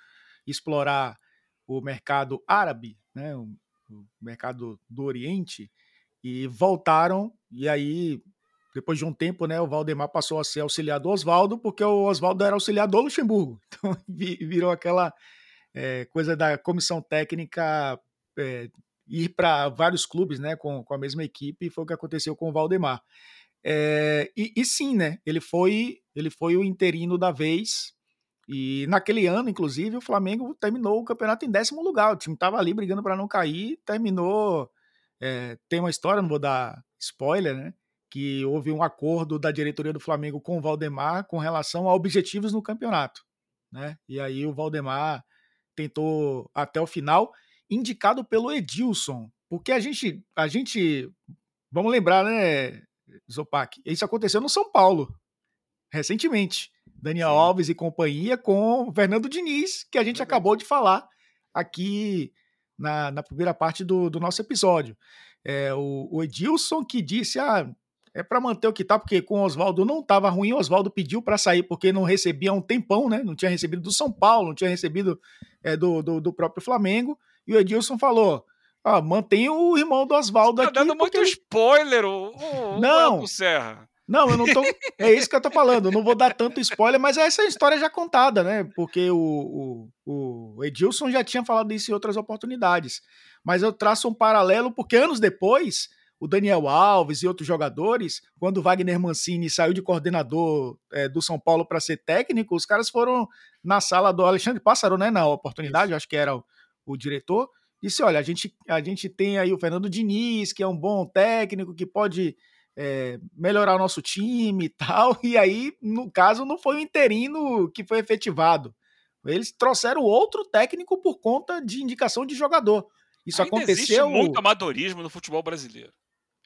explorar o mercado árabe, né? o, o mercado do Oriente, e voltaram. E aí depois de um tempo, né, o Valdemar passou a ser auxiliar do Oswaldo, porque o Oswaldo era auxiliar do Luxemburgo. [laughs] Então virou aquela é, coisa da comissão técnica é, ir para vários clubes né, com, com a mesma equipe, e foi o que aconteceu com o Valdemar. É, e, e, sim, né? Ele foi, ele foi o interino da vez. E naquele ano, inclusive, o Flamengo terminou o campeonato em décimo lugar. O time estava ali brigando para não cair, terminou. Tem uma história, não vou dar spoiler, né? Que houve um acordo da diretoria do Flamengo com o Valdemar com relação a objetivos no campeonato. Né? E aí o Valdemar tentou até o final, indicado pelo Edilson. Porque a gente, a gente vamos lembrar, né, Zopac? Isso aconteceu no São Paulo, recentemente. Daniel Sim. Alves e companhia com Fernando Diniz, que a gente acabou de falar aqui na, na primeira parte do, do nosso episódio. É, o, o Edilson que disse: ah, é para manter o que tá, porque com o Oswaldo não estava ruim. O Oswaldo pediu para sair porque não recebia um tempão, né? Não tinha recebido do São Paulo, não tinha recebido é, do, do, do, próprio Flamengo. E o Edilson falou: ah, mantém o irmão do Oswaldo tá aqui. Tá dando muito spoiler, o, o não, Serra. Não, eu não tô. [laughs] É isso que eu tô falando. Eu não vou dar tanto spoiler, mas essa é a história já contada, né? Porque o, o, o Edilson já tinha falado isso em outras oportunidades. Mas eu traço um paralelo, porque anos depois o Daniel Alves e outros jogadores, quando o Wagner Mancini saiu de coordenador é, do São Paulo para ser técnico, os caras foram na sala do Alexandre Pássaro, né, na oportunidade, acho que era o, o, diretor, disse, olha, a gente, a gente tem aí o Fernando Diniz, que é um bom técnico, que pode é, melhorar o nosso time e tal, [laughs] e aí, no caso, não foi o interino que foi efetivado. Eles trouxeram outro técnico por conta de indicação de jogador. Isso Ainda aconteceu. Existe muito amadorismo no futebol brasileiro.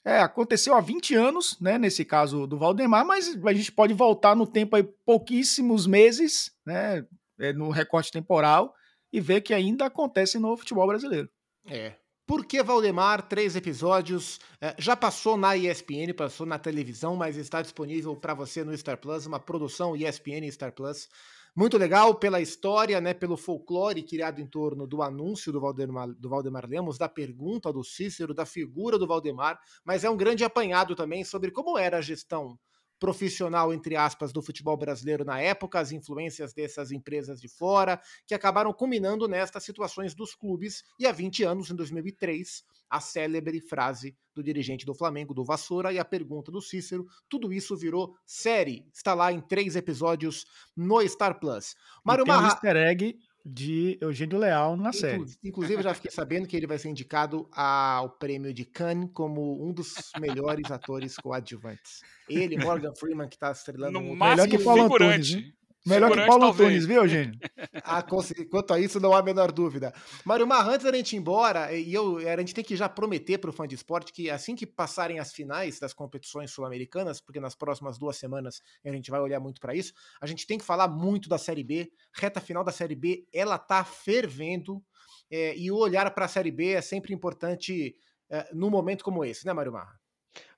É, aconteceu há 20 anos, né, nesse caso do Valdemar, mas a gente pode voltar no tempo aí pouquíssimos meses, né, é, no recorte temporal, e ver que ainda acontece no futebol brasileiro. É. Por que Valdemar? Três episódios. É, já passou na ESPN, passou na televisão, mas está disponível para você no Star Plus, uma produção ESPN Star Plus. Muito legal pela história, né, pelo folclore criado em torno do anúncio do Valdemar, do Valdemar Lemos, da pergunta do Cícero, da figura do Valdemar, mas é um grande apanhado também sobre como era a gestão profissional, entre aspas, do futebol brasileiro na época, as influências dessas empresas de fora, que acabaram culminando nestas situações dos clubes, e há 20 anos, em 2003, a célebre frase do dirigente do Flamengo, do Vassoura, e a pergunta do Cícero, tudo isso virou série. Está lá em três episódios no Star Plus. Mário Marra... um easter egg de Eugênio Leal na série. Inclusive, eu já fiquei sabendo que ele vai ser indicado ao prêmio de Cannes como um dos melhores atores coadjuvantes. Ele, Morgan Freeman, que está estrelando no máximo melhor que Paulo figurante. Antunes, Melhor que Paulo talvez. Antunes, viu, Eugênio? [laughs] ah, quanto a isso, não há a menor dúvida. Mário Mar, antes da gente ir embora, e eu, a gente tem que já prometer para o fã de esporte que assim que passarem as finais das competições sul-americanas, porque nas próximas duas semanas a gente vai olhar muito para isso, a gente tem que falar muito da Série B. Reta final da Série B, ela tá fervendo. É, e o olhar para a Série B é sempre importante é, num momento como esse, né, Mário Marra?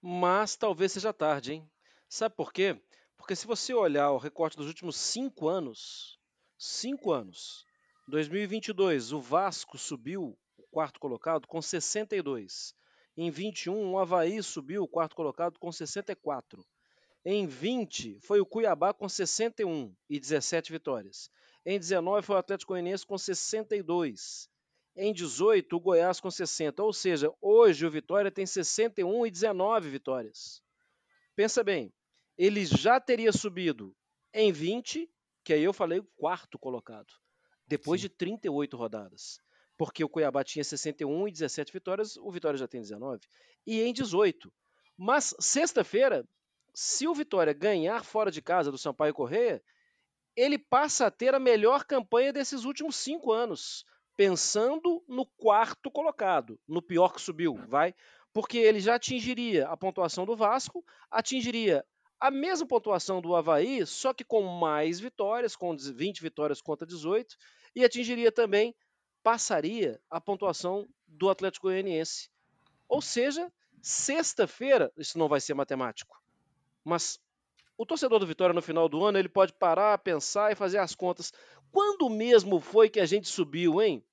Mas talvez seja tarde, hein? Sabe por quê? Porque se você olhar o recorte dos últimos cinco anos, cinco anos, 2022 o Vasco subiu o quarto colocado com 62. Em 21 o Havaí subiu o quarto colocado com 64. Em 20 foi o Cuiabá com 61 e 17 vitórias. Em 19 foi o Atlético Goianiense com 62. Em 18 o Goiás com 60. Ou seja, hoje o Vitória tem 61 e 19 vitórias. Pensa bem, ele já teria subido em 20, que aí eu falei o quarto colocado, depois Sim. de 38 rodadas. Porque o Cuiabá tinha 61 e 17 vitórias, o Vitória já tem 19. E em 18. Mas sexta-feira, se o Vitória ganhar fora de casa do Sampaio Correia, ele passa a ter a melhor campanha desses últimos cinco anos. pensando no quarto colocado, no pior que subiu, vai, porque ele já atingiria a pontuação do Vasco, atingiria a mesma pontuação do Havaí, só que com mais vitórias, com 20 vitórias contra 18, e atingiria também, passaria a pontuação do Atlético Goianiense. Ou seja, sexta-feira, isso não vai ser matemático, mas o torcedor do Vitória no final do ano ele pode parar, pensar e fazer as contas. Quando mesmo foi que a gente subiu, hein?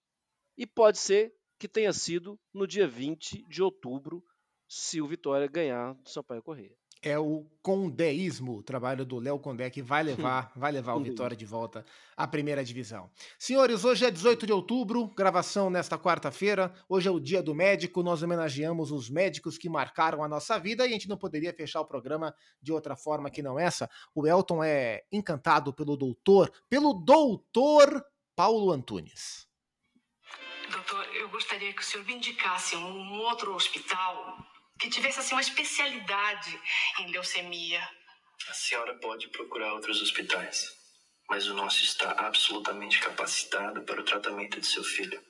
E pode ser que tenha sido no dia 20 de outubro, se o Vitória ganhar do Sampaio Correia é o condeísmo, o trabalho do Léo Condé, que vai [laughs] levar, vai levar o uhum. Vitória de volta à primeira divisão. Senhores, hoje é 18 de outubro, gravação nesta quarta-feira. Hoje é o dia do médico, nós homenageamos os médicos que marcaram a nossa vida e a gente não poderia fechar o programa de outra forma que não essa. O Elton é encantado pelo doutor, pelo doutor Paulo Antunes. Doutor, eu gostaria que o senhor me indicasse um outro hospital que tivesse assim uma especialidade em leucemia. A senhora pode procurar outros hospitais, mas o nosso está absolutamente capacitado para o tratamento de seu filho,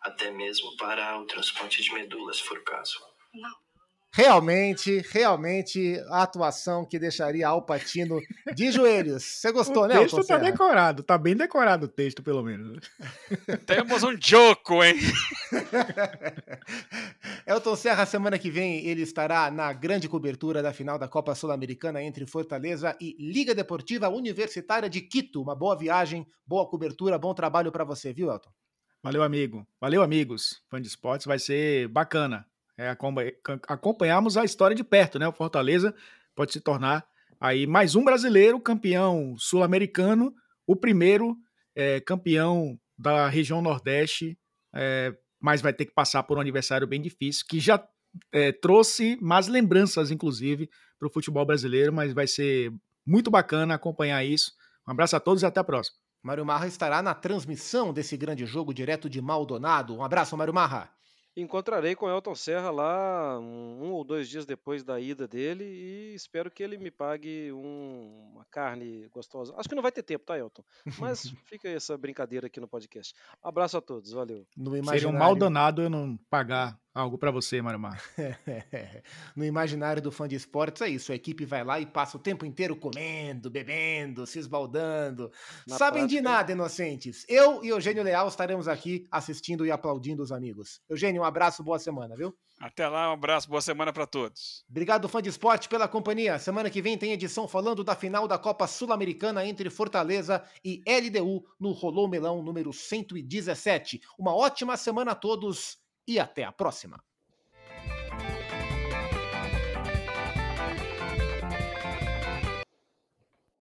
até mesmo para o transplante de medula, se for o caso. Não. Realmente, realmente, a atuação que deixaria Alpatino de joelhos. Você [laughs] gostou, o né, O texto tá decorado, tá bem decorado o texto, pelo menos. [laughs] Temos um joco, hein? [laughs] Elton Serra, semana que vem, ele estará na grande cobertura da final da Copa Sul-Americana entre Fortaleza e Liga Deportiva Universitária de Quito. Uma boa viagem, boa cobertura, bom trabalho para você, viu, Elton? Valeu, amigo. Valeu, amigos. Fã de esportes, vai ser bacana é, acompanharmos a história de perto, né? O Fortaleza pode se tornar aí mais um brasileiro campeão sul-americano, o primeiro é, campeão da região Nordeste, é, mas vai ter que passar por um aniversário bem difícil, que já é, trouxe mais lembranças, inclusive, para o futebol brasileiro, mas vai ser muito bacana acompanhar isso. Um abraço a todos e até a próxima. Mário Marra estará na transmissão desse grande jogo direto de Maldonado. Um abraço, Mário Marra. Encontrarei com Elton Serra lá um, um ou dois dias depois da ida dele e espero que ele me pague um, uma carne gostosa. Acho que não vai ter tempo, tá, Elton? Mas [laughs] fica essa brincadeira aqui no podcast. abraço a todos, valeu. Seria um mal danado eu não pagar algo para você, Marimar. [laughs] no imaginário do fã de esportes é isso. A equipe vai lá e passa o tempo inteiro comendo, bebendo, se esbaldando. Na Sabem prática... de nada, inocentes. Eu e Eugênio Leal estaremos aqui assistindo e aplaudindo os amigos. Eugênio, um abraço, boa semana, viu? Até lá, um abraço, boa semana para todos. Obrigado, fã de esporte, pela companhia. Semana que vem tem edição falando da final da Copa Sul-Americana entre Fortaleza e LDU no Rolô Melão número 117. Uma ótima semana a todos e até a próxima.